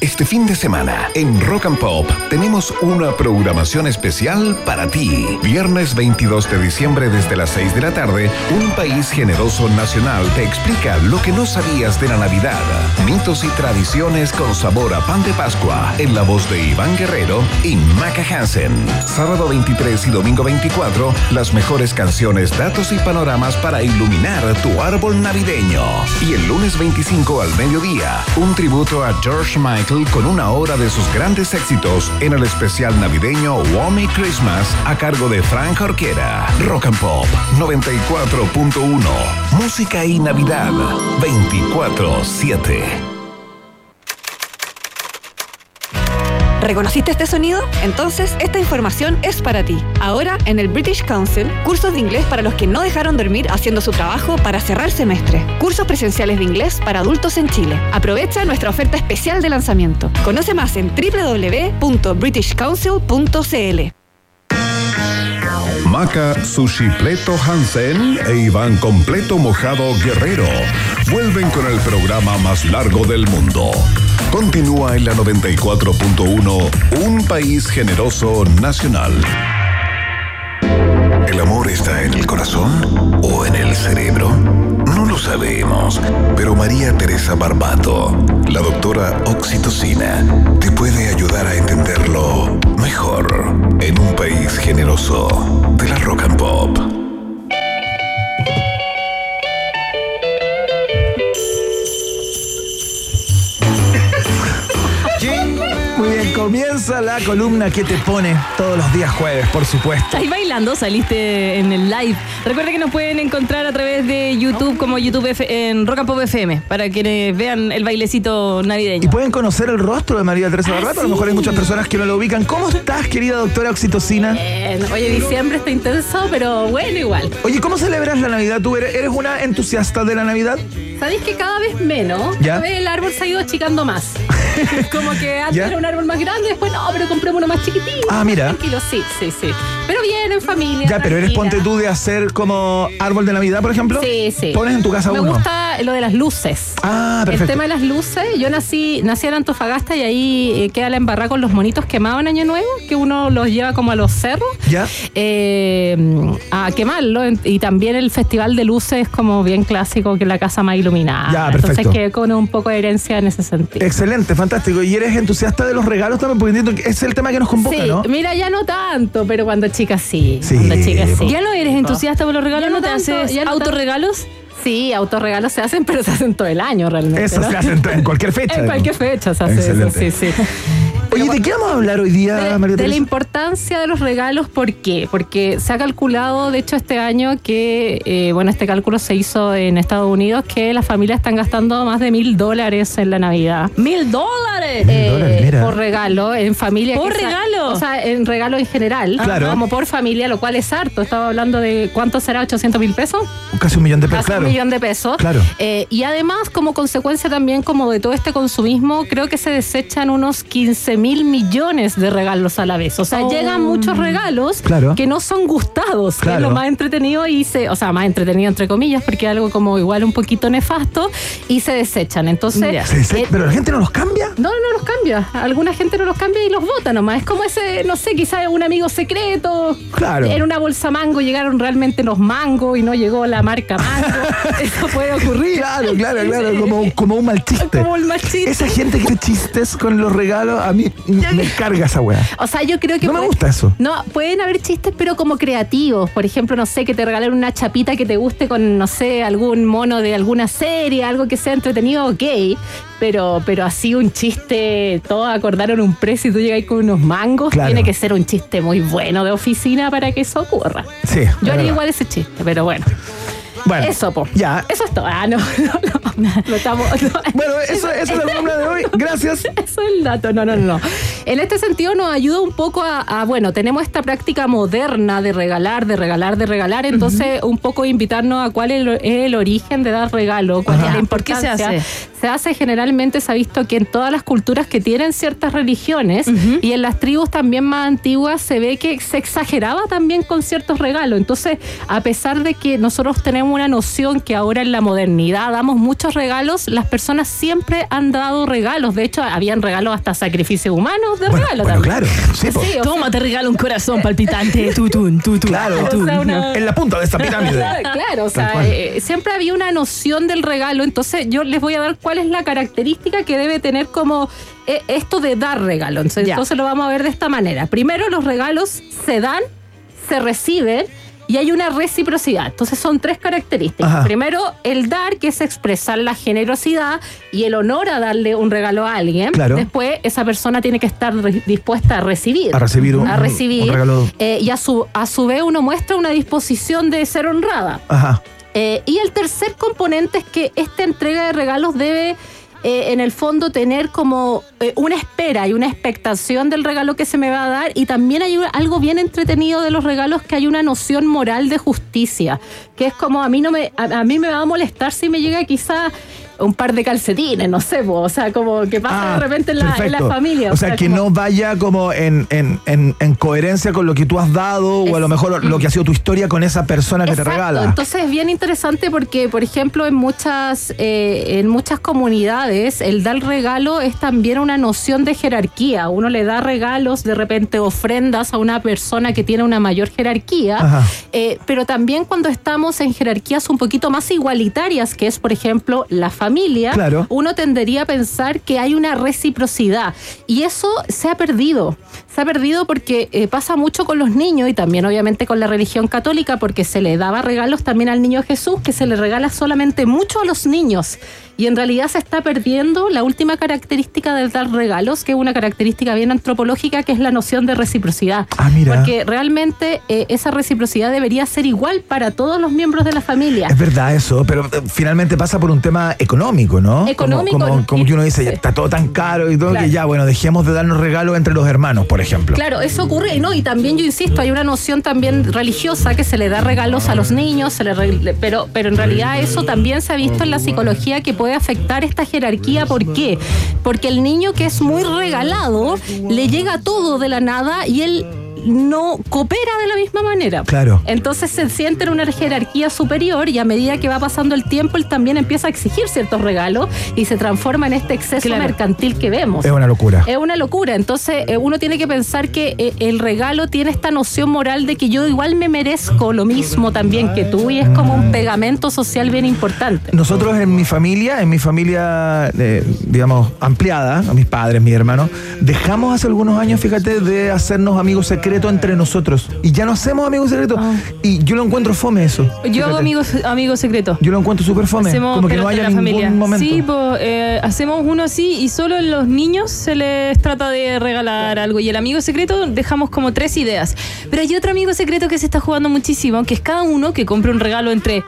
Este fin de semana, en Rock and Pop, tenemos una programación especial para ti. Viernes 22 de diciembre desde las 6 de la tarde, Un País Generoso Nacional te explica lo que no sabías de la Navidad. Mitos y tradiciones con sabor a pan de Pascua, en la voz de Iván Guerrero y Maca Hansen. Sábado 23 y domingo 24, las mejores canciones, datos y panoramas para iluminar tu árbol navideño. Y el lunes 25 al mediodía, un tributo a George Michael con una hora de sus grandes éxitos en el especial navideño Wommy Christmas a cargo de Frank Orquera. Rock and Pop 94.1. Música y Navidad 24-7. ¿Reconociste este sonido? Entonces, esta información es para ti. Ahora, en el British Council, cursos de inglés para los que no dejaron dormir haciendo su trabajo para cerrar semestre. Cursos presenciales de inglés para adultos en Chile. Aprovecha nuestra oferta especial de lanzamiento. Conoce más en www.britishcouncil.cl. Maca Sushi Pleto Hansen e Iván Completo Mojado Guerrero vuelven con el programa más largo del mundo. Continúa en la 94.1 Un País Generoso Nacional. ¿El amor está en el corazón o en el cerebro? Sabemos, pero María Teresa Barbato, la doctora Oxitocina, te puede ayudar a entenderlo mejor en un país generoso de la rock and pop. Muy bien, comienza la columna que te pone todos los días jueves, por supuesto. ¿Estás bailando? Saliste en el live. Recuerda que nos pueden encontrar a través de YouTube como YouTube F- en Rock and Pop FM para quienes vean el bailecito navideño. Y pueden conocer el rostro de María Teresa Barbato. A lo mejor hay muchas personas que no lo ubican. ¿Cómo estás, querida doctora Oxitocina? Bien. Oye, diciembre está intenso, pero bueno, igual. Oye, ¿cómo celebras la Navidad? ¿Tú eres, eres una entusiasta de la Navidad? ¿Sabéis que cada vez menos? ¿Ya? Cada vez el árbol se ha ido achicando más. Como que antes ¿Ya? era un árbol más grande, después no, pero compremos uno más chiquitito. Ah, mira. Tranquilo, sí, sí, sí. Pero bien, en familia. Ya, pero eres tranquila. ponte tú de hacer como árbol de Navidad, por ejemplo. Sí, sí. Pones en tu casa Me uno. gusta lo de las luces. Ah, perfecto. El tema de las luces, yo nací, nací en Antofagasta y ahí eh, queda la embarrada con los monitos quemados en Año Nuevo, que uno los lleva como a los cerros ¿Ya? eh, a quemarlo. Y también el festival de luces es como bien clásico, que es la casa más iluminada. Ya, perfecto. Entonces que con un poco de herencia en ese sentido. Excelente, fantástico. ¿Y eres entusiasta de los regalos también? Porque entiendo que es el tema que nos convoca, Sí, ¿no? mira, ya no tanto, pero cuando chica sí. Sí, Cuando chica sí. ¿Ya no eres entusiasta por los regalos? Ya ¿No, no te tanto, haces ya no tanto. Sí, autorregalos se hacen, pero se hacen todo el año realmente. Eso ¿no? se hace en, en cualquier fecha. En cualquier fecha se hace Excelente. eso, sí, sí. Oye, ¿de qué vamos a hablar hoy día, De, María de la importancia de los regalos, ¿por qué? Porque se ha calculado, de hecho, este año que, eh, bueno, este cálculo se hizo en Estados Unidos, que las familias están gastando más de mil dólares en la Navidad. ¡Mil dólares! Eh, por regalo, en familia. ¿Por regalo? O sea, en regalo en general. Claro. Como por familia, lo cual es harto. Estaba hablando de cuánto será, 800 mil pesos. Casi un millón de pesos, Casi claro. un millón de pesos. Claro. Eh, y además, como consecuencia también como de todo este consumismo, creo que se desechan unos 15 mil millones de regalos a la vez. O sea, Oh. llegan muchos regalos Claro. que no son gustados, que Claro. es lo más entretenido y se, o sea, más entretenido entre comillas, porque es algo como igual un poquito nefasto y se desechan. Entonces, eh, pero la gente no los cambia. no, no los cambia. Alguna gente no los cambia y los vota nomás. Es como ese, no sé, quizás un amigo secreto. Claro. En una bolsa mango llegaron realmente los mangos y no llegó la marca mango. Eso puede ocurrir. Claro, claro, claro, como, como un mal chiste. Como el mal chiste. Esa gente que chistes con los regalos, a mí me carga esa wea. O sea, yo creo que. No me gusta eso. No, pueden haber chistes, pero como creativos. Por ejemplo, no sé, que te regalen una chapita que te guste con, no sé, algún mono de alguna serie, algo que sea entretenido, ok. Pero, pero así un chiste todos acordaron un precio y tú llegas con unos mangos, Claro. tiene que ser un chiste muy bueno de oficina para que eso ocurra. Sí. Yo haría igual ese chiste, pero bueno. Bueno, Eso, po. Ya. Eso es todo. Ah, no, no, no. no estamos, no. Bueno, eso, es la columna de hoy. Gracias. Eso es el dato, no, no, no. En este sentido nos ayuda un poco a, a, bueno, tenemos esta práctica moderna de regalar, de regalar, de regalar, entonces un poco invitarnos a cuál es el, origen de dar regalo, cuál Ajá. es la ¿Por qué se importancia. hace? Se hace generalmente, se ha visto que en todas las culturas que tienen ciertas religiones y en las tribus también más antiguas se ve que se exageraba también con ciertos regalos. Entonces, a pesar de que nosotros tenemos una noción que ahora en la modernidad damos muchos regalos, las personas siempre han dado regalos. De hecho, habían regalos hasta sacrificios humanos de Bueno, regalo bueno, también. claro. Sí, po. Sí, o Toma, te regalo un corazón palpitante. Tutun, tutun. Claro. O sea, una- En la punta de esta pirámide. Claro, o sea, eh, siempre había una noción del regalo, entonces yo les voy a dar cuál es la característica que debe tener como eh, esto de dar regalo. Entonces, Ya. entonces lo vamos a ver de esta manera. Primero, los regalos se dan, se reciben y hay una reciprocidad. Entonces son tres características. Ajá. Primero, el dar, que es expresar la generosidad y el honor a darle un regalo a alguien. Claro. Después, esa persona tiene que estar dispuesta a recibir. A recibir un- a recibir. un regalo. Eh, y a su, a su vez uno muestra una disposición de ser honrada. Ajá. Eh, y el tercer componente es que esta entrega de regalos debe, eh, en el fondo, tener como eh, una espera y una expectación del regalo que se me va a dar. Y también hay algo bien entretenido de los regalos, que hay una noción moral de justicia, que es como a mí no me, a, a mí me va a molestar si me llega quizá un par de calcetines, no sé, po, o sea, como que pasa de repente en la, en la Ah, familia. O sea, que como- no vaya como en, en, en, en coherencia con lo que tú has dado o a lo mejor lo que ha sido tu historia con esa persona que te Exacto. regala. Entonces es bien interesante porque, por ejemplo, en muchas, eh, en muchas comunidades el dar regalo es también una noción de jerarquía. Uno le da regalos, de repente ofrendas a una persona que tiene una mayor jerarquía, eh, pero también cuando estamos en jerarquías un poquito más igualitarias, que es, por ejemplo, la familia, Claro. uno tendería a pensar que hay una reciprocidad. Y eso se ha perdido. Se ha perdido porque eh, pasa mucho con los niños y también obviamente con la religión católica, porque se le daba regalos también al niño Jesús, que se le regala solamente mucho a los niños. Y en realidad se está perdiendo la última característica de dar regalos, que es una característica bien antropológica, que es la noción de reciprocidad. Ah, mira. Porque realmente eh, esa reciprocidad debería ser igual para todos los miembros de la familia. Es verdad eso, pero eh, finalmente pasa por un tema económico, ¿no? Como- Económico, Como, como, que uno dice, ya está todo tan caro y todo, Claro. que ya, bueno, dejemos de darnos regalos entre los hermanos, por ejemplo. Claro, eso ocurre, y no, y también yo insisto, hay una noción también religiosa que se le da regalos a los niños, se le pero, pero en realidad eso también se ha visto en la psicología que puede afectar esta jerarquía. ¿Por qué? Porque el niño que es muy regalado le llega todo de la nada y él no coopera de la misma manera. Claro. Entonces se siente en una jerarquía superior y a medida que va pasando el tiempo, él también empieza a exigir ciertos regalos y se transforma en este exceso Claro. mercantil que vemos. Es una locura. Es una locura. Entonces, eh, uno tiene que pensar que eh, el regalo tiene esta noción moral de que yo igual me merezco lo mismo también que tú y es como un pegamento social bien importante. Nosotros en mi familia, en mi familia, eh, digamos, ampliada, a mis padres, mis hermanos, dejamos hace algunos años, fíjate, de hacernos amigos secretos entre nosotros. Y ya no hacemos amigos secretos. Y yo lo encuentro fome eso. Yo hago amigos, amigos secretos. Yo lo encuentro súper fome. Hacemos como que no haya ningún familia. momento. Sí, pues eh, hacemos uno así y solo en los niños se les trata de regalar algo. Y el amigo secreto dejamos como tres ideas. Pero hay otro amigo secreto que se está jugando muchísimo, que es cada uno que compre un regalo entre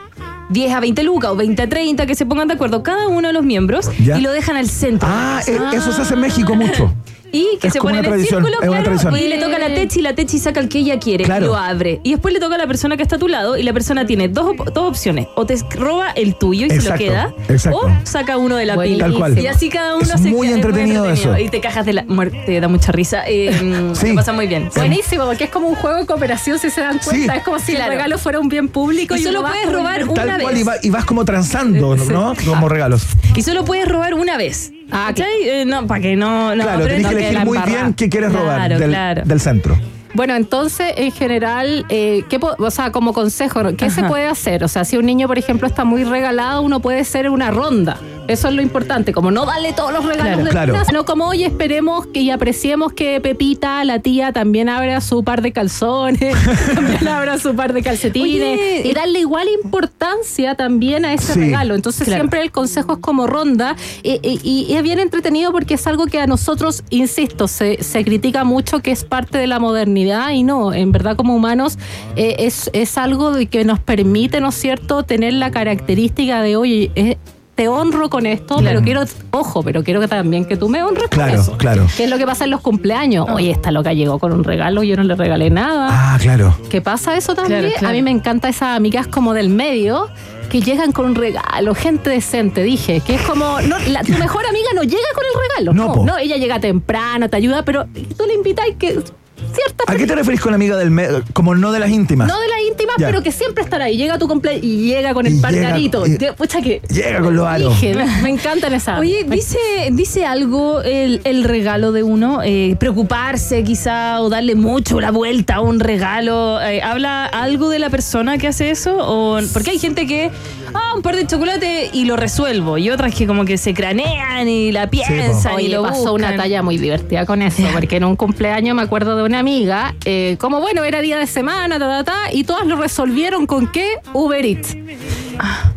10 a 20 lucas o 20 a 30, que se pongan de acuerdo cada uno de los miembros Ya. y lo dejan al centro. Ah, eh, eso se hace en México mucho. Y que Es se pone una en el círculo, una claro, y le toca a la Techi y la Techi saca el que ella quiere Claro. y lo abre. Y después le toca a la persona que está a tu lado y la persona tiene dos, op- dos opciones. O te roba el tuyo y Exacto, se lo queda. exacto. O saca uno de la pila. Tal cual. Y así cada uno Es se muy queda- entretenido eso. Y te cajas de la muerte, te da mucha risa. Eh, Sí. Se pasa muy bien. Buenísimo, porque es como un juego de cooperación, si se dan cuenta. Sí. Es como si Claro. el regalo fuera un bien público Y y, solo puedes robar un- Tal Una cual, vez. y, va- y vas como transando, ¿no? Como regalos. Y solo puedes robar una vez. Ah, ¿Cachai? Eh, no, para que no. no claro, pero tenés que elegir muy embarrada. bien qué quieres robar Claro, del, claro. del centro. Bueno, entonces, en general, eh, ¿qué po- o sea, como consejo. ¿qué se puede hacer? O sea, si un niño, por ejemplo, está muy regalado, uno puede hacer una ronda. Eso es lo importante, como no darle todos los regalos Claro. de Claro. sino como hoy esperemos que y apreciemos que Pepita, la tía, también abra su par de calzones, también abra su par de calcetines Oye. y darle igual importancia también a ese Sí. regalo. Entonces Claro. siempre el consejo es como ronda y, y- y es bien entretenido porque es algo que a nosotros, insisto, se, se critica mucho que es parte de la modernidad y no, en verdad como humanos eh, es, es algo de que nos permite, ¿no es cierto?, tener la característica de, oye, eh, te honro con esto, pero quiero, ojo, pero quiero que también que tú me honres Claro, con eso. claro. ¿Qué es lo que pasa en los cumpleaños? Oye, esta loca llegó con un regalo, yo no le regalé nada. Ah, claro. ¿Qué pasa eso también? Claro, claro. A mí me encanta esas amigas como del medio que llegan con un regalo, gente decente, dije, que es como, no, la- tu mejor amiga no llega con el regalo, No, no, no, ella llega temprano, te ayuda, pero tú le invitas que ciertas ¿A qué te referís con amiga del medio? Como no de las íntimas. no de las íntimas, Ya. pero que siempre están ahí. Llega tu cumpleaños y llega con el Y par de llega- aritos. y- Lle- Pucha que. Llega con los aros. Dije, me, me encantan esas. Oye, Me- dice, dice algo el, el regalo de uno, eh, preocuparse quizá o darle mucho la vuelta a un regalo. eh, ¿Habla algo de la persona que hace eso? O, porque hay gente que, ah, un par de chocolate y lo resuelvo. Y otras que como que se cranean y la piensan y Oye, lo pasó una buscan. talla muy divertida con eso, porque en un cumpleaños me acuerdo de una amiga, eh, como bueno, era día de semana, ta, ta, ta, y todas lo resolvieron con qué? Uber Eats.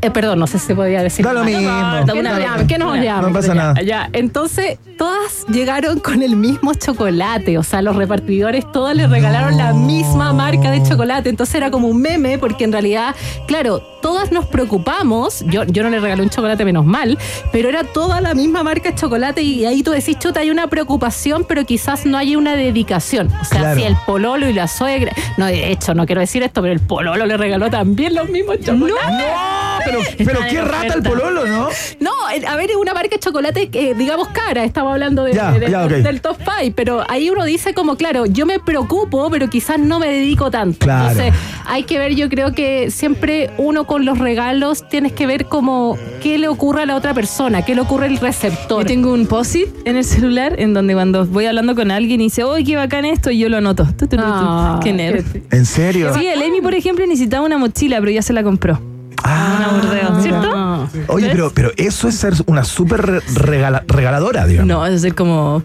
Eh, perdón, no sé si podía decir. Da lo mismo. ¿Qué Una nos vez. llama? ¿Qué nos Una. llama? No pasa nada. Ya, entonces todas llegaron con el mismo chocolate, o sea, los repartidores todas le regalaron la misma marca de chocolate, entonces era como un meme, porque en realidad, claro, todas nos preocupamos, yo, yo no le regalé un chocolate menos mal, pero era toda la misma marca de chocolate y ahí tú decís, chuta, hay una preocupación, pero quizás no hay una dedicación, o sea, Claro. si el pololo y la suegra, no, de hecho, no quiero decir esto, pero el pololo le regaló también los mismos chocolates. No, pero, pero qué rata el pololo, ¿no? No, eh, a ver, es una marca de chocolate que, digamos, cara. Estamos hablando de- Ya, de- ya, ok. del top 5, pero ahí uno dice como, claro, yo me preocupo, pero quizás no me dedico tanto. Claro. Entonces, hay que ver, yo creo que siempre uno con los regalos tienes que ver como qué le ocurre a la otra persona, qué le ocurre al receptor. Yo tengo un post-it en el celular en donde cuando voy hablando con alguien y dice, ¡Uy, qué bacán esto! Y yo lo anoto. Tu, tu, tu, tu. Ah, qué nerd. ¿En serio? Sí, el Emi, por ejemplo, necesitaba una mochila, pero ya se la compró. Ah, Una burdeo, ¿cierto? Ah. Oye, pero, pero eso es ser una súper re- regala- regaladora, digamos. No, eso es ser como.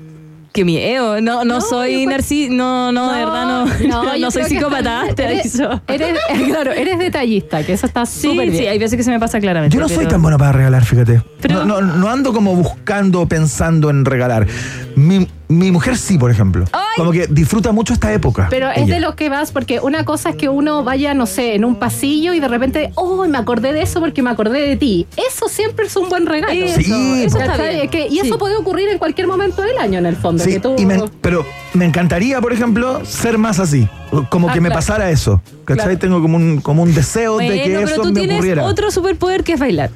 Qué miedo. No, no, soy narcis. No, no, de verdad no. No, soy que psicópata. Te eres, aviso. eres- claro, eres detallista, que eso está Sí, súper bien. sí, hay veces que se me pasa claramente. Yo no soy pero- tan buena para regalar, fíjate. Pero- no, no, no ando como buscando, pensando en regalar. Mi, mi mujer sí, por ejemplo. Como que disfruta mucho esta época. Pero es de lo que vas, porque una cosa es que uno vaya, no sé, en un pasillo y de repente, oh, me acordé de eso porque me acordé de ti. Eso siempre es un buen regalo. Eso, Sí, eso está ¿Cachai? bien. Es que- y eso puede ocurrir en cualquier momento del año, en el fondo. Sí, que tú- y me- pero me encantaría, por ejemplo, ser más así. Como Ah, que me pasara eso. ¿Cachai? Claro. Tengo como un, como un deseo Bueno, de que pero eso tú me tienes ocurriera. otro superpoder que es bailar.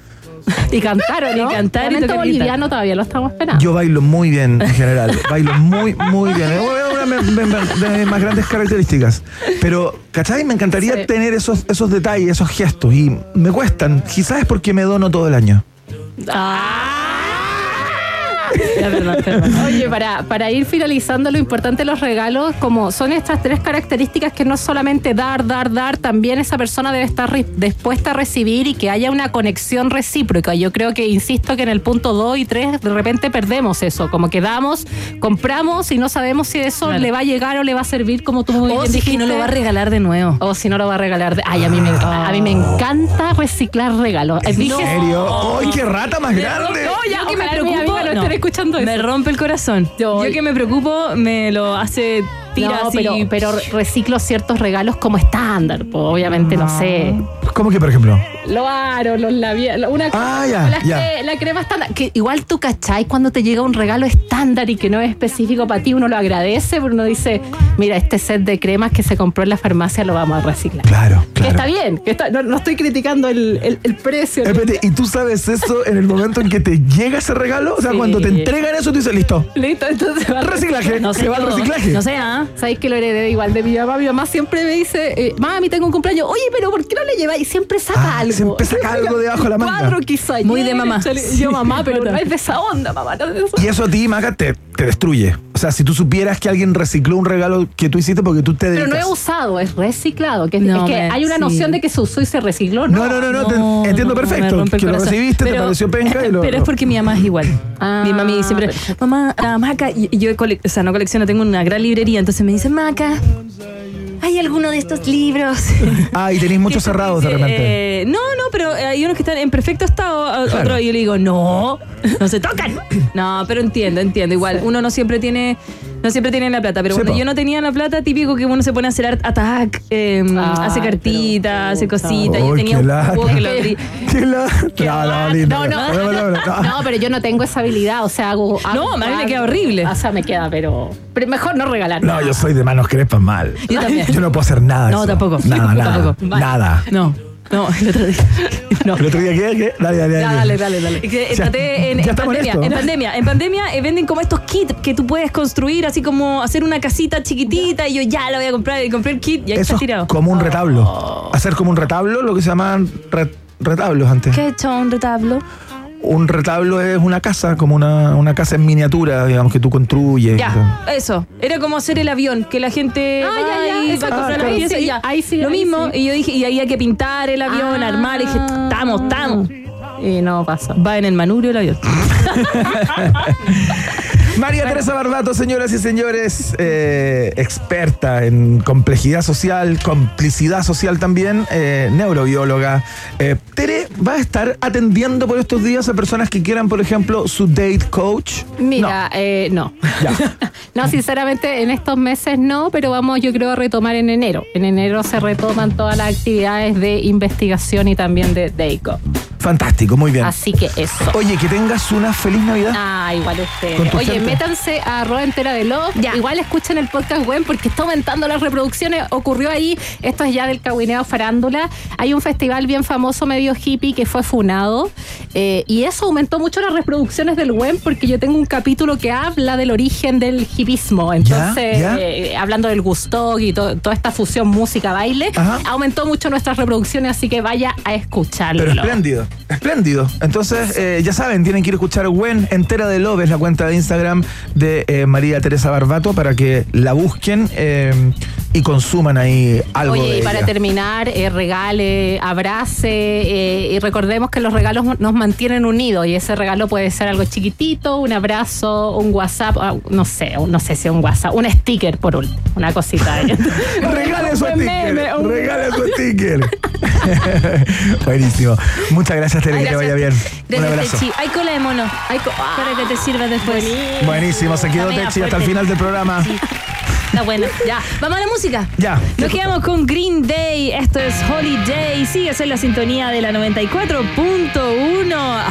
Y cantar, ¿o no? Y cantar y boliviano todavía lo estamos esperando. Yo bailo muy bien en general. bailo muy, muy bien. Es una de mis- más grandes características. Pero, ¿cachai? Me encantaría Sí. tener esos, esos detalles, esos gestos. Y me cuestan. Quizás es porque me dono todo el año. Ya, perdón, perdón. Oye, para, para ir finalizando, lo importante de los regalos, como son estas tres características que no solamente dar, dar, dar, también esa persona debe estar dispuesta a recibir y que haya una conexión recíproca. Yo creo que, insisto, que en el punto 2 y 3 de repente perdemos eso, como que damos, compramos y no sabemos si eso Claro. le va a llegar o le va a servir como tú muy O bien si dijiste. no lo va a regalar de nuevo. O si no lo va a regalar. de- Ay, a mí me, a mí me encanta reciclar regalos. ¿En serio? ¡Ay, qué rata más grande! No, ya, que me preocupo, no escuchando eso. Me rompe el corazón. Yo- Yo, que me preocupo, me lo hace tira No, así. pero, pero reciclo ciertos regalos como estándar, pues, obviamente, no sé. ¿Cómo que, por ejemplo? Los aros, los labiales, una Ah, ya, la, ya. cre- la crema estándar. Que igual tú cachai cuando te llega un regalo estándar y que no es específico para ti, uno lo agradece, pero uno dice, mira, este set de cremas que se compró en la farmacia lo vamos a reciclar. Claro, Que claro. está bien, que está- no, no estoy criticando el, el- el precio. Espérate, ¿y tú sabes eso en el momento en que te llega ese regalo? O sea, Sí. cuando te entregan eso, tú dices, listo. Listo, entonces va al Reciclaje. No se va al reciclaje. No sé, ¿ah? ¿Sabéis que lo heredé igual de mi mamá? Mi mamá siempre me dice, eh, mami, tengo un cumpleaños. Oye, pero ¿por qué no le lleváis? Siempre saca Ah, algo. siempre saca algo debajo de la manga. Cuadro quizá. Muy de mamá. Yo, mamá, pero no es de esa onda, mamá. No es de esa Y eso a ti, Maca, te, te destruye. O sea, si tú supieras que alguien recicló un regalo que tú hiciste porque tú te Pero dedicas. no es usado, es reciclado. Que, No, es que hay una sí. noción de que se usó y se recicló. No, No, no, no, no, te- entiendo perfecto. Que lo recibiste, te Pero- pareció penca y lo. Pero es porque mi mamá es igual. Ah, mi mami siempre, mamá, ah, Maca, y yo cole- o sea, no colecciono, tengo una gran librería, entonces me dice, Maca, ¿hay alguno de estos libros? Ah, y tenéis muchos cerrados de repente. Eh, no, no, pero hay unos que están en perfecto estado, a- Claro. otro y yo le digo, no, no se tocan. No, pero entiendo, entiendo. Igual, uno no siempre tiene, no siempre tiene la plata, pero cuando yo no tenía la plata, típico que uno se pone a hacer art attack, eh, Ah, hace cartitas, hace cositas. Yo tenía qué un lata. juego que lo. No, no. No, no, No, no, no. No, pero yo no tengo esa habilidad, o sea, hago... hago- a mí me queda horrible. O sea, me queda, pero, pero mejor no regalar. No, yo soy de manos crespas mal. Yo también. Yo no puedo hacer nada. No, eso. tampoco. Nada, nada. Tampoco. Nada. No, no, el otro día. No. ¿El otro día qué? ¿Qué? Dale, dale, dale. Dale, dale, dale. Es que O sea, traté en, pandemia, en pandemia, en pandemia eh, venden como estos kits que tú puedes construir, así como hacer una casita chiquitita y yo ya la voy a comprar y compré el kit y ahí Eso está es tirado. como un retablo. Hacer como un retablo, lo que se llamaban re- retablos antes. ¿Qué he hecho un retablo? Un retablo es una casa, como una, una casa en miniatura, digamos, que tú construyes. Ya, eso. Era como hacer el avión, que la gente Ah, va ya, ya, y va a exacto. comprar Ah, las ahí sí, ya. ahí sí, Lo ahí mismo, sí. y yo dije, y ahí hay que pintar el avión, Ah. armar, y dije, estamos, estamos. Y no pasa. Va en el manubrio el avión. María Teresa Barbato, señoras y señores, eh, experta en complejidad social, complicidad social también, eh, neurobióloga. Eh, Tere va a estar atendiendo por estos días a personas que quieran, por ejemplo, su date coach. Mira, eh, no. No, sinceramente en estos meses no, pero vamos yo creo a retomar en enero. En enero se retoman todas las actividades de investigación y también de DEICO. Fantástico, muy bien. Así que eso. Oye, que tengas una feliz Navidad. Ah, igual tu Oye, gente. métanse a arroba entera de love. Igual escuchen el podcast web porque está aumentando las reproducciones. Ocurrió ahí, esto es ya del Caguineo Farándula. Hay un festival bien famoso, medio hippie, que fue funado. eh, y eso aumentó mucho las reproducciones del web porque yo tengo un capítulo que habla del origen del hipismo. Entonces, ya. eh, hablando del gusto y to- toda esta fusión música-baile, Ajá. aumentó mucho nuestras reproducciones, así que vaya a escucharlo. Pero espléndido, espléndido. Entonces, eh, ya saben, tienen que ir a escuchar Gwen Entera de Love, es la cuenta de Instagram de eh, María Teresa Barbato, para que la busquen eh, y consuman ahí algo Oye, de y para ella. terminar, eh, regale, abrace eh, y recordemos que los regalos nos mantienen unidos y ese regalo puede ser algo chiquitito, un abrazo, un WhatsApp, ah, no sé, un- no sé si un WhatsApp, un sticker por último, una cosita. Regale su Un sticker. un- Regale su sticker. Buenísimo. Muchas gracias, Tere, que te vaya gracias. bien. Un Gracias, abrazo. Techi. Hay cola de mono. Hay co- para que te sirva después. Buenísimo, se quedó Techi hasta el final del programa. Sí. Está bueno. Ya. Vamos a la música. Ya. Nos quedamos con Green Day. Esto es Holiday. Sigues en la sintonía de la 94.1. Ah,